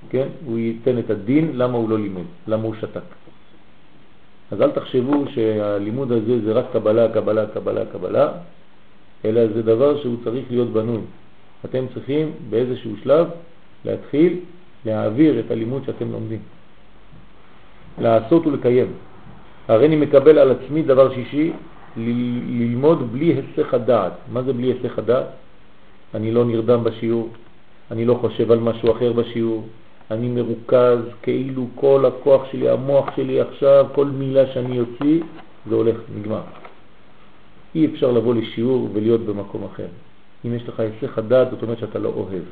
כן, הוא ייתן את הדין למה הוא לא לימוד, למה הוא שתק. אז אל תחשבו שהלימוד הזה זה רק קבלה, קבלה, קבלה, קבלה, אלא זה דבר שהוא צריך להיות בנוי. אתם צריכים באיזשהו שלב להתחיל להעביר את הלימוד שאתם לומדים. לעשות ולקיים. הרי אני מקבל על עצמי דבר שישי, ללמוד בלי היסח הדעת. מה זה בלי היסח הדעת? אני לא נרדם בשיעור, אני לא חושב על משהו אחר בשיעור, אני מרוכז כאילו כל הכוח שלי, המוח שלי עכשיו, כל מילה שאני יוציא, זה הולך, נגמר. אי אפשר לבוא לשיעור ולהיות במקום אחר. אם יש לך היסח הדעת, זאת אומרת שאתה לא אוהב.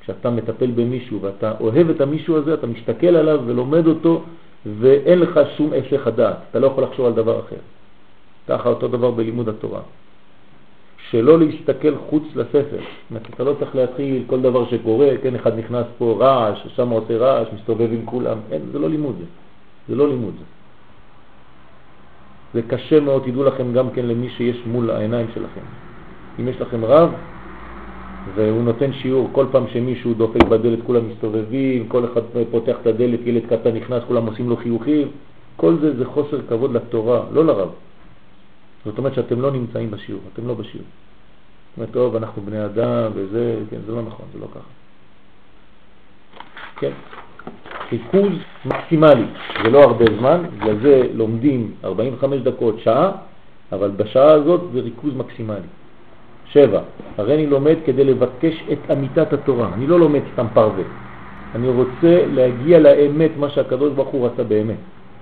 כשאתה מטפל במישהו ואתה אוהב את המישהו הזה, אתה מסתכל עליו ולומד אותו, ואין לך שום היסח הדעת, אתה לא יכול לחשוב על דבר אחר. ככה אותו דבר בלימוד התורה. שלא להסתכל חוץ לספר. אתה לא צריך להתחיל כל דבר שקורה, כן, אחד נכנס פה רעש, שם עושה רעש, מסתובב עם כולם. אין, זה לא לימוד זה. זה לא לימוד זה. זה קשה מאוד, תדעו לכם גם כן למי שיש מול העיניים שלכם. אם יש לכם רב, והוא נותן שיעור, כל פעם שמישהו דופק בדלת כולם מסתובבים, כל אחד פותח את הדלת, ילד קטן נכנס, כולם עושים לו חיוכים, כל זה זה חוסר כבוד לתורה, לא לרב. זאת אומרת שאתם לא נמצאים בשיעור, אתם לא בשיעור. זאת אומרת, טוב, אנחנו בני אדם וזה, כן, זה לא נכון, זה לא ככה. כן, ריכוז מקסימלי, זה לא הרבה זמן, בגלל זה לומדים 45 דקות, שעה, אבל בשעה הזאת זה ריכוז מקסימלי. שבע, הרי אני לומד כדי לבקש את אמיתת התורה, אני לא לומד סתם פרווה, אני רוצה להגיע לאמת, מה שהקדוש ברוך הוא רצה באמת,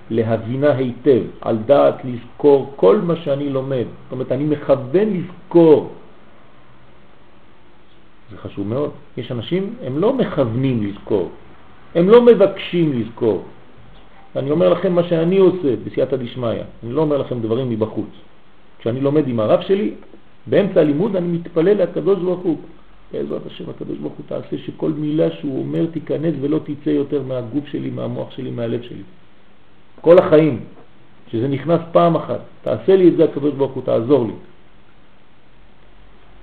להבינה היטב, על דעת לזכור כל מה שאני לומד, זאת אומרת אני מכוון לזכור, זה חשוב מאוד, יש אנשים, הם לא מכוונים לזכור, הם לא מבקשים לזכור, אני אומר לכם מה שאני עושה בסייעתא דשמיא, אני לא אומר לכם דברים מבחוץ. כשאני לומד עם הרב שלי, באמצע הלימוד אני מתפלל לקדוש ברוך הוא. בעזרת השם הקדוש ברוך הוא תעשה שכל מילה שהוא אומר תיכנס ולא תצא יותר מהגוף שלי, מהמוח שלי, מהלב שלי. כל החיים. שזה נכנס פעם אחת. תעשה לי את זה הקדוש ברוך הוא, תעזור לי.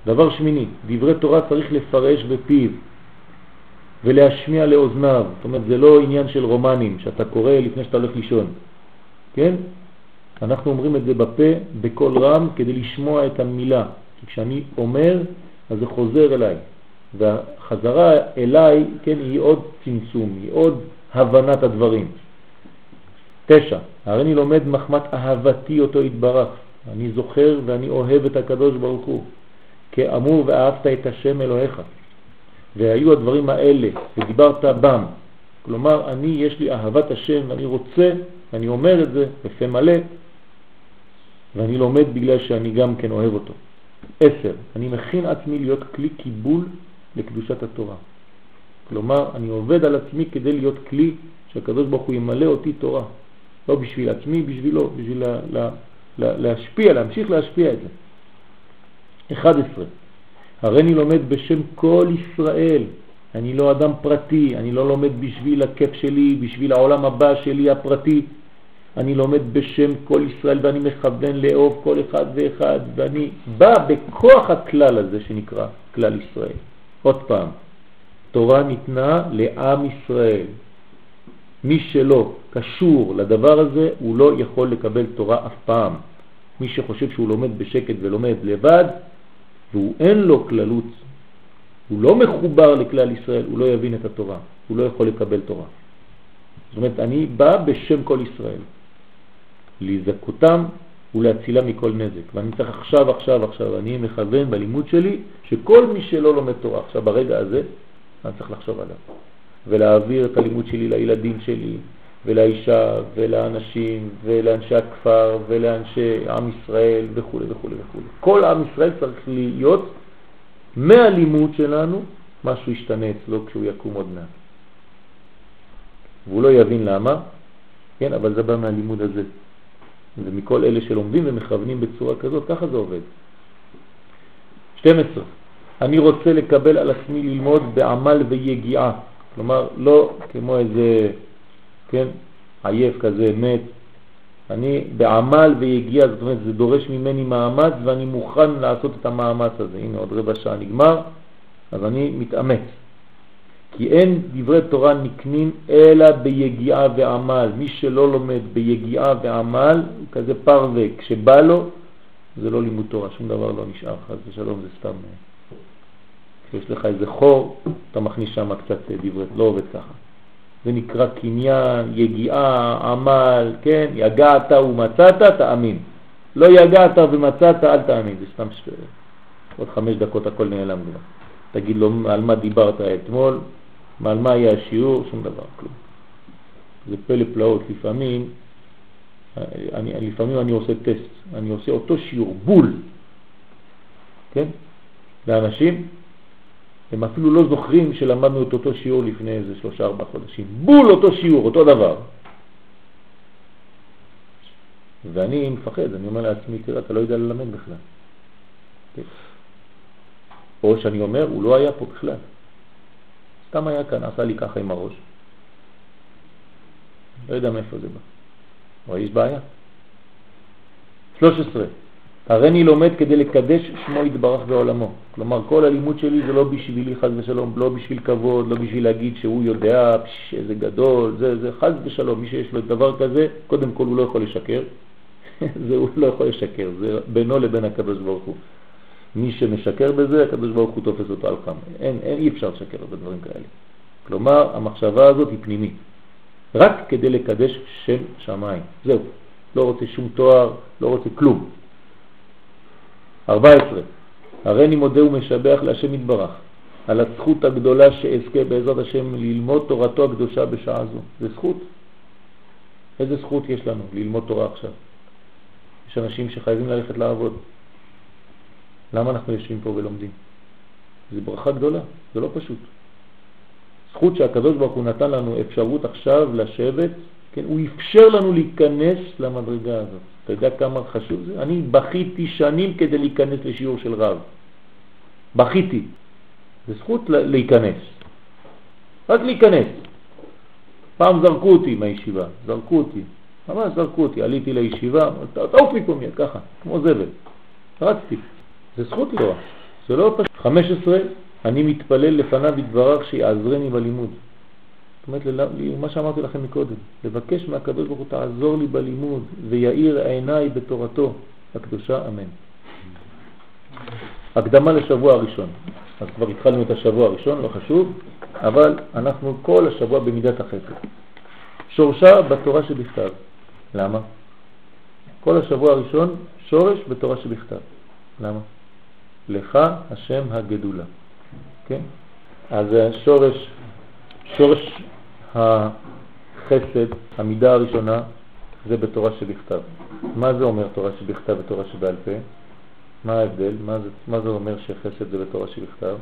דבר שמיני, דברי תורה צריך לפרש בפיו ולהשמיע לאוזניו. זאת אומרת, זה לא עניין של רומנים שאתה קורא לפני שאתה הולך לישון. כן? אנחנו אומרים את זה בפה, בקול רם, כדי לשמוע את המילה. כי כשאני אומר, אז זה חוזר אליי. והחזרה אליי, כן, היא עוד צמצום, היא עוד הבנת הדברים. תשע, הרי אני לומד מחמת אהבתי אותו התברך. אני זוכר ואני אוהב את הקדוש ברוך הוא. כאמור ואהבת את השם אלוהיך. והיו הדברים האלה, ודיברת בם. כלומר, אני, יש לי אהבת השם ואני רוצה, ואני אומר את זה בפה מלא, ואני לומד בגלל שאני גם כן אוהב אותו. עשר, אני מכין עצמי להיות כלי קיבול לקדושת התורה. כלומר, אני עובד על עצמי כדי להיות כלי שהקדוש ברוך הוא ימלא אותי תורה. לא בשביל עצמי, בשבילו, בשביל לה, לה, לה, להשפיע, להמשיך להשפיע את זה. 11. הרי אני לומד בשם כל ישראל. אני לא אדם פרטי, אני לא לומד בשביל הכיף שלי, בשביל העולם הבא שלי הפרטי. אני לומד בשם כל ישראל ואני מכוון לאהוב כל אחד ואחד ואני בא בכוח הכלל הזה שנקרא כלל ישראל. עוד פעם, תורה ניתנה לעם ישראל. מי שלא קשור לדבר הזה, הוא לא יכול לקבל תורה אף פעם. מי שחושב שהוא לומד בשקט ולומד לבד, והוא אין לו כללות, הוא לא מחובר לכלל ישראל, הוא לא יבין את התורה, הוא לא יכול לקבל תורה. זאת אומרת, אני בא בשם כל ישראל, להזכותם ולהצילה מכל נזק. ואני צריך עכשיו, עכשיו, עכשיו, אני מכוון בלימוד שלי, שכל מי שלא לומד תורה עכשיו, ברגע הזה, אני צריך לחשוב עליו. ולהעביר את הלימוד שלי לילדים שלי, ולאישה, ולאנשים, ולאנשי הכפר, ולאנשי עם ישראל, וכו' וכו' וכו'. כל עם ישראל צריך להיות מהלימוד שלנו, משהו ישתנה אצלו כשהוא יקום עוד מעט. והוא לא יבין למה, כן, אבל זה בא מהלימוד הזה. ומכל אלה שלומדים ומכוונים בצורה כזאת, ככה זה עובד. 12. אני רוצה לקבל על עצמי ללמוד בעמל ויגיעה. כלומר, לא כמו איזה, כן, עייף כזה, מת. אני בעמל ויגיעה, זאת אומרת, זה דורש ממני מאמץ ואני מוכן לעשות את המאמץ הזה. הנה, עוד רבע שעה נגמר, אז אני מתאמץ. כי אין דברי תורה נקנים אלא ביגיעה ועמל. מי שלא לומד ביגיעה ועמל הוא כזה פרווה, כשבא לו זה לא לימוד תורה, שום דבר לא נשאר, חס ושלום זה סתם. כשיש לך איזה חור, אתה מכניס שם קצת דברי, לא עובד ככה. זה נקרא קניין, יגיעה, עמל, כן? יגעת ומצאת, תאמין. לא יגעת ומצאת, אל תאמין. זה סתם ש... עוד חמש דקות הכל נעלם כבר. תגיד לו על מה דיברת אתמול, על מה היה השיעור, שום דבר, כלום. זה פלא פלאות, לפעמים, אני, לפעמים אני עושה טסט, אני עושה אותו שיעור, בול, כן? לאנשים, הם אפילו לא זוכרים שלמדנו את אותו שיעור לפני איזה שלושה ארבעה חודשים. בול אותו שיעור, אותו דבר. ואני מפחד, אני אומר לעצמי, תראה, אתה לא יודע ללמד בכלל. או שאני אומר, הוא לא היה פה בכלל. סתם היה כאן, עשה לי ככה עם הראש. לא יודע מאיפה זה בא. אבל יש בעיה. 13. הרי אני לומד כדי לקדש שמו יתברך בעולמו. כלומר, כל הלימוד שלי זה לא בשבילי חז ושלום, לא בשביל כבוד, לא בשביל להגיד שהוא יודע, פש, איזה גדול, זה, זה חז ושלום. מי שיש לו דבר כזה, קודם כל הוא לא יכול לשקר. זה הוא לא יכול לשקר, זה בינו לבין הקדוש ברוך הוא. מי שמשקר בזה, הקדוש ברוך הוא תופס אותו על כמה. אין, אין, אי אפשר לשקר בדברים כאלה. כלומר, המחשבה הזאת היא פנימית. רק כדי לקדש שם שמיים. זהו. לא רוצה שום תואר, לא רוצה כלום. 14. הרי אני מודה ומשבח להשם יתברך על הזכות הגדולה שאזכה בעזרת השם ללמוד תורתו הקדושה בשעה זו. זה זכות. איזה זכות יש לנו ללמוד תורה עכשיו? יש אנשים שחייבים ללכת לעבוד. למה אנחנו יושבים פה ולומדים? זה ברכה גדולה, זה לא פשוט. זכות שהקדוש ברוך הוא נתן לנו אפשרות עכשיו לשבת, כן, הוא אפשר לנו להיכנס למדרגה הזאת. אתה יודע כמה חשוב זה? אני בכיתי שנים כדי להיכנס לשיעור של רב. בכיתי. זה זכות להיכנס. רק להיכנס. פעם זרקו אותי מהישיבה, זרקו אותי. ממש זרקו אותי, עליתי לישיבה, תעוף מפה מיד, ככה, כמו זבל. רצתי. זה זכות תורה, זה לא פשוט. 15, אני מתפלל לפניו יתברך שיעזרני בלימוד. אומרת, מה שאמרתי לכם מקודם, לבקש מהקדוש ברוך הוא תעזור לי בלימוד ויאיר עיניי בתורתו הקדושה, אמן. הקדמה לשבוע הראשון. אז כבר התחלנו את השבוע הראשון, לא חשוב, אבל אנחנו כל השבוע במידת החסד. שורשה בתורה שבכתב. למה? כל השבוע הראשון שורש בתורה שבכתב. למה? לך השם הגדולה. כן? אז שורש, שורש החסד, המידה הראשונה, זה בתורה שבכתב. מה זה אומר תורה שבכתב ותורה שבעל פה? מה ההבדל? מה זה, מה זה אומר שחסד זה בתורה שבכתב?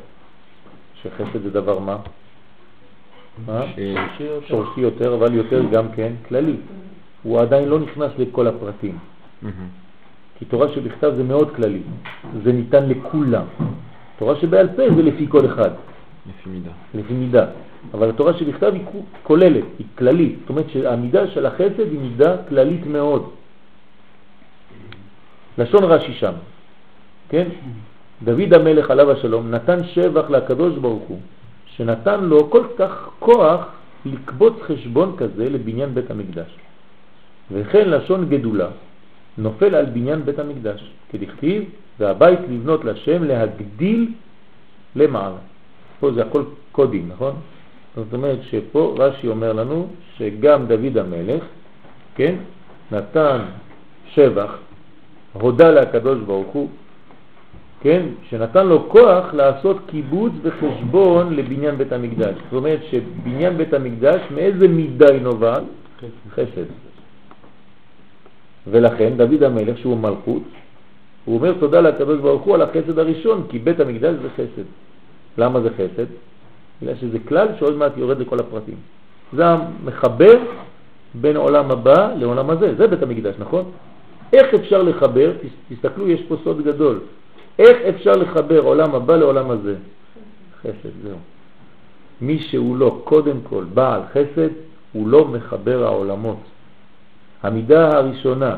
שחסד זה דבר מה? מה? שורשי יותר, אבל יותר גם כן כללי. הוא עדיין לא נכנס לכל הפרטים. כי תורה שבכתב זה מאוד כללי, זה ניתן לכולם. תורה שבעל פה זה לפי כל אחד. לפי מידה. לפי מידה. אבל התורה שבכתב היא כוללת, היא כללית. זאת אומרת שהמידה של החסד היא מידה כללית מאוד. לשון רש"י שם, כן? דוד המלך עליו השלום נתן שבח לקדוש ברוך הוא, שנתן לו כל כך כוח לקבוץ חשבון כזה לבניין בית המקדש. וכן לשון גדולה נופל על בניין בית המקדש, כדכתיב, והבית לבנות לשם להגדיל למעלה. פה זה הכל קודים, נכון? זאת אומרת שפה רש"י אומר לנו שגם דוד המלך, כן, נתן שבח, הודה לקדוש ברוך הוא, כן, שנתן לו כוח לעשות קיבוץ וחשבון לבניין בית המקדש. זאת אומרת שבניין בית המקדש, מאיזה מידה היא נובעת? חסד. ולכן דוד המלך, שהוא מלכות, הוא אומר תודה לקדוש ברוך הוא על החסד הראשון, כי בית המקדש זה חסד. למה זה חסד? בגלל שזה כלל שעוד מעט יורד לכל הפרטים. זה המחבר בין עולם הבא לעולם הזה, זה בית המקדש, נכון? איך אפשר לחבר, תסתכלו, יש פה סוד גדול, איך אפשר לחבר עולם הבא לעולם הזה? חסד, זהו. מי שהוא לא קודם כל בעל חסד, הוא לא מחבר העולמות. המידה הראשונה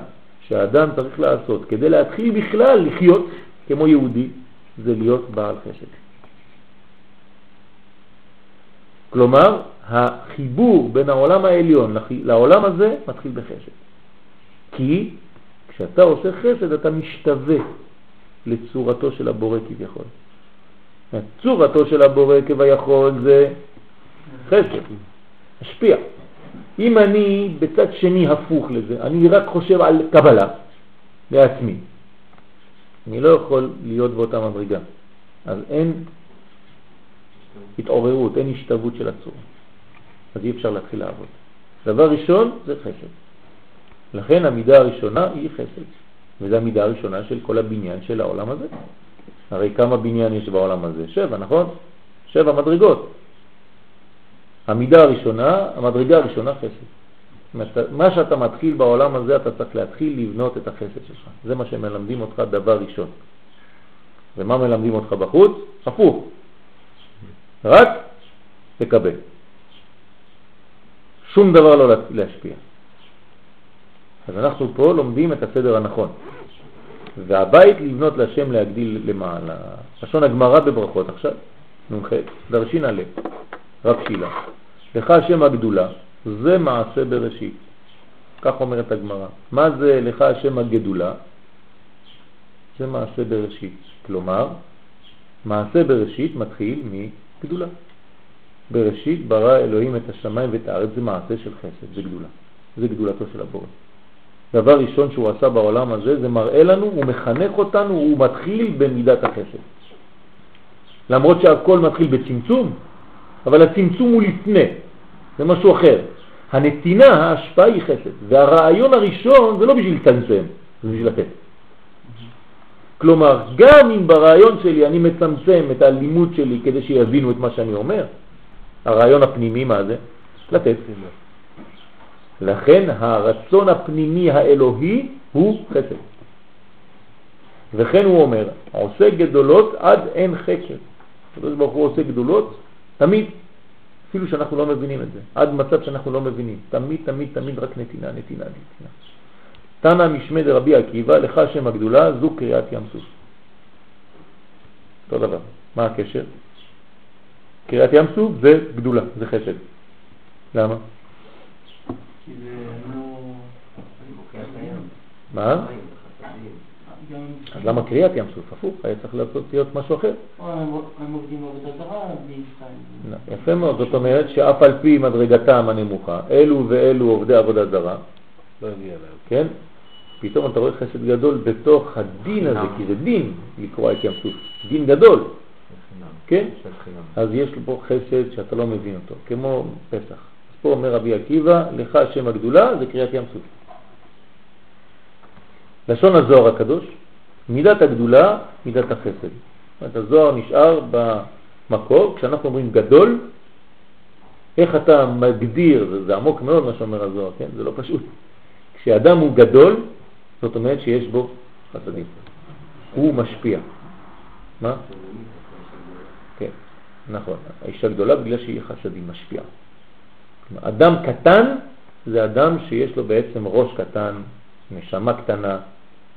שהאדם צריך לעשות כדי להתחיל בכלל לחיות כמו יהודי, זה להיות בעל חסד. כלומר, החיבור בין העולם העליון לעולם הזה מתחיל בחסד. כי כשאתה עושה חסד אתה משתווה לצורתו של הבורא כביכול. צורתו של הבורא כביכול זה חסד, משפיע. אם אני בצד שני הפוך לזה, אני רק חושב על קבלה לעצמי, אני לא יכול להיות באותה מדרגה. אז אין התעוררות, אין השתוות של הצורה. אז אי אפשר להתחיל לעבוד. דבר ראשון זה חסד. לכן המידה הראשונה היא חסד, וזו המידה הראשונה של כל הבניין של העולם הזה. הרי כמה בניין יש בעולם הזה? שבע, נכון? שבע מדרגות. המידה הראשונה, המדרגה הראשונה חסד. מה שאתה מתחיל בעולם הזה, אתה צריך להתחיל לבנות את החסד שלך. זה מה שמלמדים אותך דבר ראשון. ומה מלמדים אותך בחוץ? הפוך. רק לקבל. שום דבר לא להשפיע. אז אנחנו פה לומדים את הסדר הנכון. והבית לבנות להשם להגדיל למעלה. לשון הגמרא בברכות עכשיו, נ"ח, דרשין עלה, רב שילה. לך השם הגדולה, זה מעשה בראשית. כך אומרת הגמרא. מה זה לך השם הגדולה? זה מעשה בראשית. כלומר, מעשה בראשית מתחיל גדולה. בראשית ברא אלוהים את השמיים ואת הארץ, זה מעשה של חסד, זה גדולה. זה גדולתו של הבורא. דבר ראשון שהוא עשה בעולם הזה, זה מראה לנו, הוא מחנך אותנו, הוא מתחיל במידת החסד. למרות שהכל מתחיל בצמצום, אבל הצמצום הוא לפני, זה משהו אחר. הנתינה, ההשפעה היא חסד, והרעיון הראשון זה לא בשביל לצמצם, זה בשביל לתת. כלומר, גם אם ברעיון שלי אני מצמצם את הלימוד שלי כדי שיבינו את מה שאני אומר, הרעיון הפנימי מה זה? לתת. לכן הרצון הפנימי האלוהי הוא חסד. וכן הוא אומר, עושה גדולות עד אין חקר. הקדוש ברוך הוא עושה גדולות תמיד, אפילו שאנחנו לא מבינים את זה, עד מצב שאנחנו לא מבינים. תמיד, תמיד, תמיד רק נתינה, נתינה, נתינה. תנא משמי דרבי עקיבא, לך שם הגדולה, זו קריאת ים סוף. אותו דבר. מה הקשר? קריאת ים סוף זה גדולה, זה חסד. למה? לא... מה? אז למה קריאת ים סוף? הפוך, היה צריך להיות משהו אחר. או, הם הם עובדים בעבודה זרה בישראל. יפה מאוד, זאת אומרת שאף על פי מדרגתם הנמוכה, אלו ואלו עובדי עבודה זרה, לא הגיע להם. כן? פתאום אתה רואה חסד גדול בתוך הדין הזה, כי זה דין לקרוא את ים סוף, דין גדול, כן? אז יש פה חסד שאתה לא מבין אותו, כמו פסח. אז פה אומר רבי עקיבא, לך שם הגדולה זה קריאת ים סוף. לשון הזוהר הקדוש, מידת הגדולה, מידת החסד. זאת אומרת, הזוהר נשאר במקור, כשאנחנו אומרים גדול, איך אתה מגדיר, זה, זה עמוק מאוד מה שאומר הזוהר, כן? זה לא פשוט. כשאדם הוא גדול, זאת אומרת שיש בו חסדים. הוא משפיע. מה? כן, נכון. האישה גדולה בגלל שהיא חסדים, משפיעה. אדם קטן זה אדם שיש לו בעצם ראש קטן, נשמה קטנה,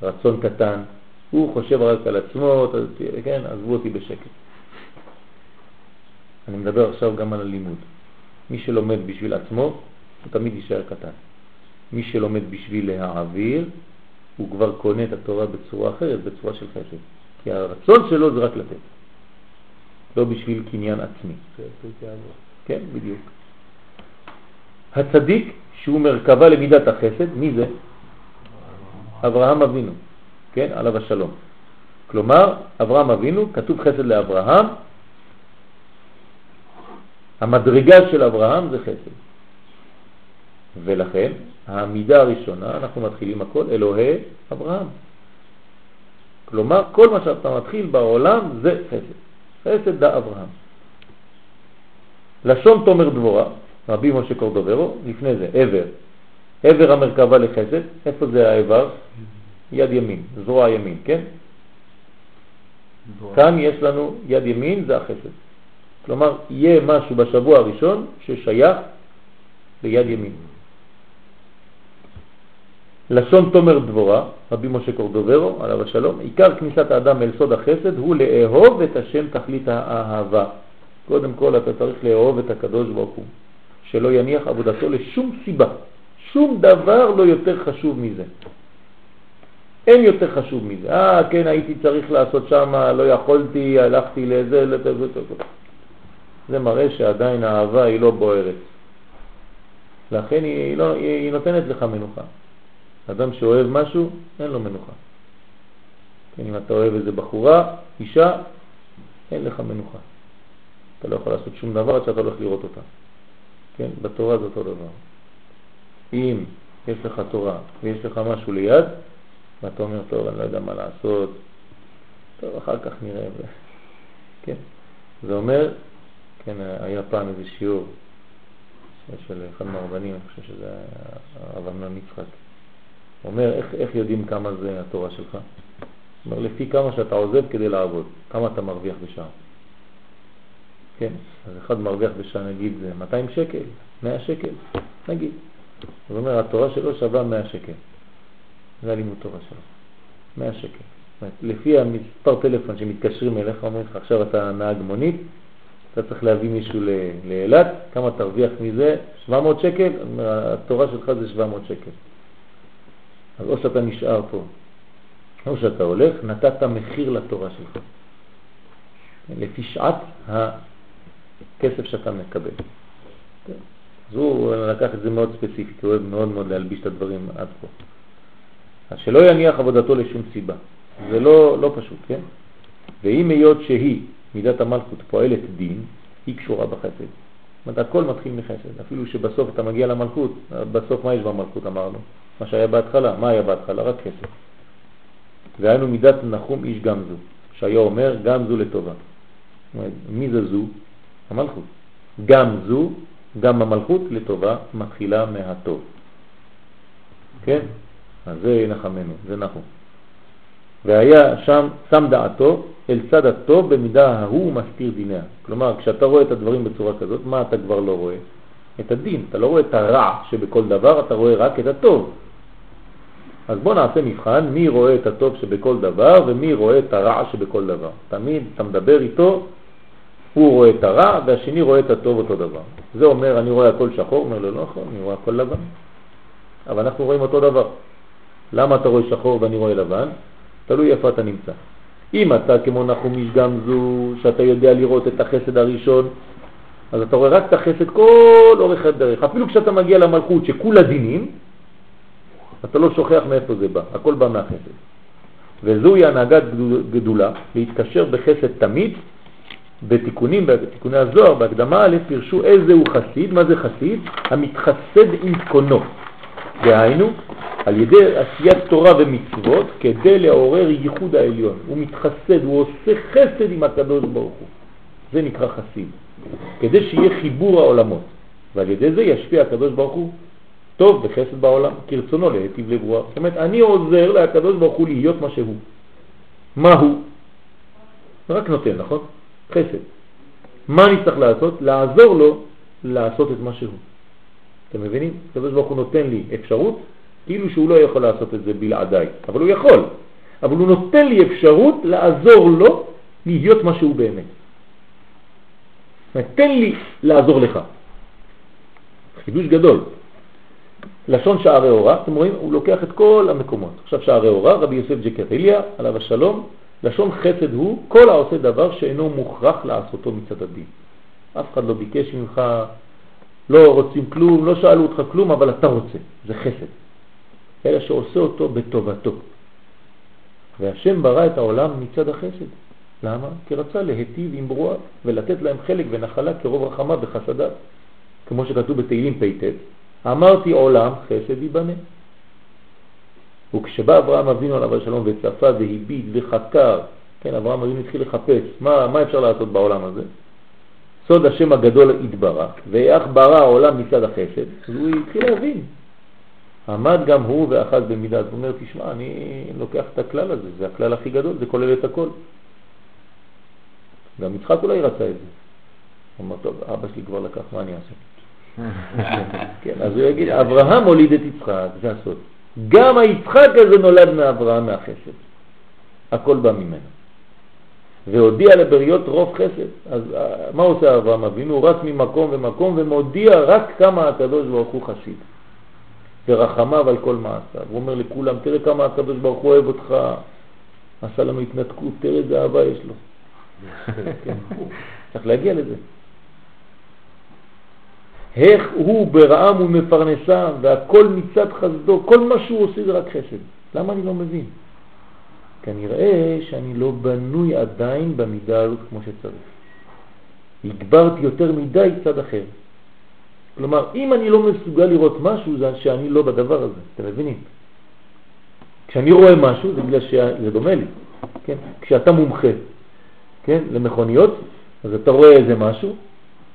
רצון קטן, הוא חושב רק על עצמו, כן, עזבו אותי בשקט. אני מדבר עכשיו גם על הלימוד. מי שלומד בשביל עצמו, הוא תמיד יישאר קטן. מי שלומד בשביל להעביר, הוא כבר קונה את התורה בצורה אחרת, בצורה של חסד. כי הרצון שלו זה רק לתת, לא בשביל קניין עצמי. כן, בדיוק. הצדיק, שהוא מרכבה למידת החסד, מי זה? אברהם אבינו, כן, עליו השלום. כלומר, אברהם אבינו, כתוב חסד לאברהם, המדרגה של אברהם זה חסד. ולכן, העמידה הראשונה, אנחנו מתחילים הכל, אלוהי אברהם. כלומר, כל מה שאתה מתחיל בעולם זה חסד. חסד דה אברהם. לשון תומר דבורה, רבי משה קורדוברו, לפני זה, עבר. עבר המרכבה לחסד, איפה זה האיבר? יד ימין, זרוע ימין, כן? כאן יש לנו יד ימין, זה החסד. כלומר, יהיה משהו בשבוע הראשון ששייך ליד ימין. לשון תומר דבורה, רבי משה קורדוברו, עליו השלום, עיקר כניסת האדם אל סוד החסד הוא לאהוב את השם תכלית האהבה. קודם כל אתה צריך לאהוב את הקדוש ברוך הוא, שלא יניח עבודתו לשום סיבה. שום דבר לא יותר חשוב מזה. אין יותר חשוב מזה. אה, כן, הייתי צריך לעשות שם, לא יכולתי, הלכתי לזה, לזה, לזה. זה מראה שעדיין האהבה היא לא בוערת. לכן היא, לא, היא נותנת לך מנוחה. אדם שאוהב משהו, אין לו מנוחה. כן, אם אתה אוהב איזה בחורה, אישה, אין לך מנוחה. אתה לא יכול לעשות שום דבר עד שאתה הולך לראות אותה. כן, בתורה זה אותו דבר. אם יש לך תורה ויש לך משהו ליד, ואתה אומר, טוב, אני לא יודע מה לעשות, טוב, אחר כך נראה. כן, זה אומר, כן, היה פעם איזה שיעור של אחד מהרבנים, אני חושב שזה הרב אמנון יצחק. אומר, איך, איך יודעים כמה זה התורה שלך? אומר, לפי כמה שאתה עוזב כדי לעבוד, כמה אתה מרוויח בשעה. כן, אז אחד מרוויח בשעה נגיד 200 שקל, 100 שקל, נגיד. הוא אומר, התורה שלו שווה 100 שקל. זה הלימוד תורה שלו. 100 שקל. לפי המספר טלפון שמתקשרים אליך, אומרים לך, עכשיו אתה נהג מונית, אתה צריך להביא מישהו לאילת, כמה תרוויח מזה? 700 שקל? התורה שלך זה 700 שקל. אז או שאתה נשאר פה, או שאתה הולך, נתת מחיר לתורה שלך. לפי שעת הכסף שאתה מקבל. אז הוא לקח את זה מאוד ספציפי, כי הוא אוהב מאוד מאוד להלביש את הדברים עד פה. אז שלא יניח עבודתו לשום סיבה. זה לא, לא פשוט, כן? ואם היות שהיא, מידת המלכות, פועלת דין, היא קשורה בחסד. זאת אומרת, הכל מתחיל מחסד. אפילו שבסוף אתה מגיע למלכות, בסוף מה יש במלכות אמרנו? מה שהיה בהתחלה. מה היה בהתחלה? רק חסד. והיינו מידת נחום איש גם זו, שהיה אומר גם זו לטובה. מי זה זו? המלכות. גם זו, גם המלכות לטובה, מתחילה מהטוב. כן? אז זה נחמנו, זה נחום. והיה שם, שם דעתו אל צד הטוב במידה ההוא מסתיר דיניה. כלומר, כשאתה רואה את הדברים בצורה כזאת, מה אתה כבר לא רואה? את הדין. אתה לא רואה את הרע שבכל דבר, אתה רואה רק את הטוב. אז בוא נעשה מבחן, מי רואה את הטוב שבכל דבר ומי רואה את הרע שבכל דבר. תמיד אתה מדבר איתו, הוא רואה את הרע והשני רואה את הטוב אותו דבר. זה אומר, אני רואה הכל שחור, אומר לו, לא נכון, אני רואה הכל לבן. אבל אנחנו רואים אותו דבר. למה אתה רואה שחור ואני רואה לבן? תלוי איפה אתה נמצא. אם אתה כמו נחום איש גמזו, שאתה יודע לראות את החסד הראשון, אז אתה רואה רק את החסד כל אורך הדרך. אפילו כשאתה מגיע למלכות שכולה דינים, אתה לא שוכח מאיפה זה בא, הכל בא מהחסד. וזוהי הנהגת גדולה, להתקשר בחסד תמיד, בתיקונים, בתיקוני הזוהר, בהקדמה א', פירשו איזה הוא חסיד, מה זה חסיד? המתחסד עם קונו. דהיינו, על ידי עשיית תורה ומצוות כדי לעורר ייחוד העליון. הוא מתחסד, הוא עושה חסד עם הקדוש ברוך הוא. זה נקרא חסיד. כדי שיהיה חיבור העולמות. ועל ידי זה ישפיע הקדוש ברוך הוא טוב וחסד בעולם, כרצונו להיטיב לברוח. זאת אומרת, אני עוזר לקדוש ברוך הוא להיות מה שהוא. מה הוא? רק נותן, נכון? חסד. מה אני צריך לעשות? לעזור לו לעשות את מה שהוא. אתם מבינים? הקדוש ברוך הוא נותן לי אפשרות, כאילו שהוא לא יכול לעשות את זה בלעדיי, אבל הוא יכול. אבל הוא נותן לי אפשרות לעזור לו להיות מה שהוא באמת. תן לי לעזור לך. חידוש גדול. לשון שערי אורה, אתם רואים, הוא לוקח את כל המקומות. עכשיו שערי אורה, רבי יוסף ג'קריליה, עליו השלום, לשון חסד הוא כל העושה דבר שאינו מוכרח לעשותו מצד הדין. אף אחד לא ביקש ממך, לא רוצים כלום, לא שאלו אותך כלום, אבל אתה רוצה, זה חסד. אלא שעושה אותו בטובתו. והשם ברא את העולם מצד החסד. למה? כי רצה להיטיב עם ברוע ולתת להם חלק ונחלה כרוב רחמה וחסדה. כמו שכתוב בתהילים פ"ט, אמרתי עולם חסד ייבנה. וכשבא אברהם אבינו עליו השלום וצפה והביט וחקר, כן, אברהם אבינו התחיל לחפש מה, מה אפשר לעשות בעולם הזה, סוד השם הגדול התברך, ואיך ברא העולם מצד החסד, אז הוא התחיל להבין. עמד גם הוא ואחז במידה, הוא אומר, תשמע, אני לוקח את הכלל הזה, זה הכלל הכי גדול, זה כולל את הכל. גם יצחק אולי רצה את זה. הוא אומר, טוב, אבא שלי כבר לקח, מה אני אעשה? כן, אז הוא יגיד, אברהם הוליד את יצחק, זה הסוד. גם היצחק הזה נולד מאברהם מהחסד. הכל בא ממנו. והודיע לבריות רוב חסד. אז אה, מה עושה אברהם אבינו? הוא רץ ממקום ומקום ומודיע רק כמה הקדוש ברוך הוא חסיד. ורחמיו על כל מעשיו. הוא אומר לכולם, תראה כמה הקדוש ברוך הוא אוהב אותך, עשה לנו התנתקות, תראה איזה אהבה יש לו. כן. צריך להגיע לזה. איך הוא ברעם ומפרנסם, והכל מצד חסדו, כל מה שהוא עושה זה רק חסד. למה אני לא מבין? כנראה שאני לא בנוי עדיין במידה הזאת כמו שצריך. הגברתי יותר מדי צד אחר. כלומר, אם אני לא מסוגל לראות משהו, זה שאני לא בדבר הזה, אתם מבינים? כשאני רואה משהו, זה בגלל שזה דומה לי, כן? כשאתה מומחה, כן, למכוניות, אז אתה רואה איזה משהו,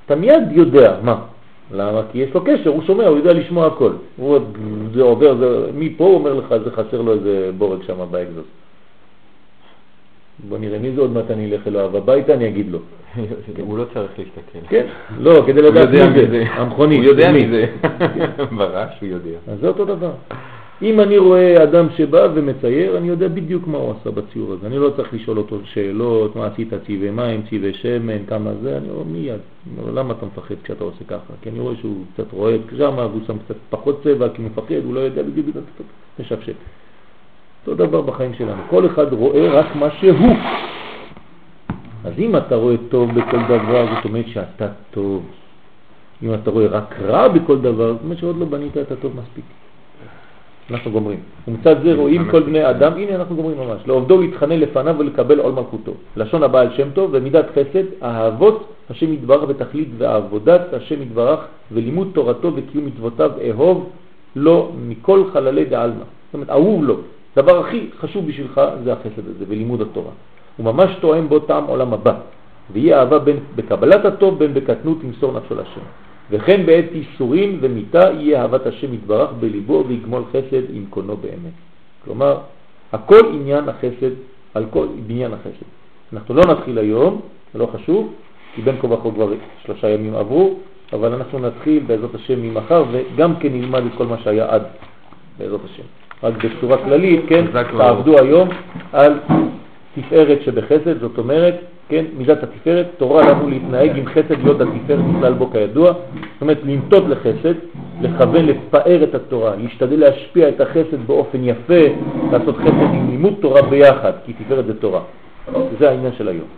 אתה מיד יודע מה. למה? כי יש לו קשר, הוא שומע, הוא יודע לשמוע הכל. הוא, זה עובר, זה, מפה הוא אומר לך, זה חסר לו איזה בורג שם באקזוס. בוא נראה מי זה עוד מעט אני אלך אליו הביתה, אני אגיד לו. הוא לא צריך להסתכל. כן, לא, כדי לדעת מי זה, המכונית. הוא יודע מי זה. ברש הוא יודע. אז זה אותו דבר. אם אני רואה אדם שבא ומצייר, אני יודע בדיוק מה הוא עשה בציור הזה. אני לא צריך לשאול אותו שאלות, מה עשית צבעי מים, צבעי שמן, כמה זה, אני אומר מיד. למה אתה מפחד כשאתה עושה ככה? כי אני רואה שהוא קצת רואה שם, והוא שם קצת פחות צבע, כי הוא מפחד, הוא לא יודע בדיוק, משפשף. אותו דבר בחיים שלנו. כל אחד רואה רק מה שהוא. אז אם אתה רואה טוב בכל דבר, זאת אומרת שאתה טוב. אם אתה רואה רק רע בכל דבר, זאת אומרת שעוד לא בנית את הטוב מספיק. אנחנו גומרים. ומצד זה רואים כל בני אדם, הנה אנחנו גומרים ממש, לעובדו להתחנן לפניו ולקבל עול מלכותו. לשון הבעל שם טוב ומידת חסד, אהבות השם יתברך בתכלית ועבודת השם יתברך ולימוד תורתו וקיום מצוותיו אהוב לו מכל חללי דעלמא. זאת אומרת, אהוב לו. הדבר הכי חשוב בשבילך זה החסד הזה ולימוד התורה. הוא ממש תואם בו טעם עולם הבא, ויהיה אהבה בין בקבלת הטוב בין בקטנות למסור נפשו לשם. וכן בעת איסורים ומיתה יהיה אהבת השם יתברך בליבו ויגמול חסד עם קונו באמת. כלומר, הכל עניין החסד, על כל בניין החסד. אנחנו לא נתחיל היום, זה לא חשוב, כי בין כה וכה כבר שלושה ימים עברו, אבל אנחנו נתחיל בעזרת השם ממחר וגם כן נלמד את כל מה שהיה עד, בעזרת השם. רק בצורה כללית, כן, וברוך. תעבדו היום על תפארת שבחסד, זאת אומרת, כן, מידת התפארת, תורה לנו להתנהג עם חסד, להיות התפארת בכלל בו כידוע, זאת אומרת, לנטות לחסד, לכוון לפאר את התורה, להשתדל להשפיע את החסד באופן יפה, לעשות חסד עם לימוד תורה ביחד, כי תפארת זה תורה. זה העניין של היום.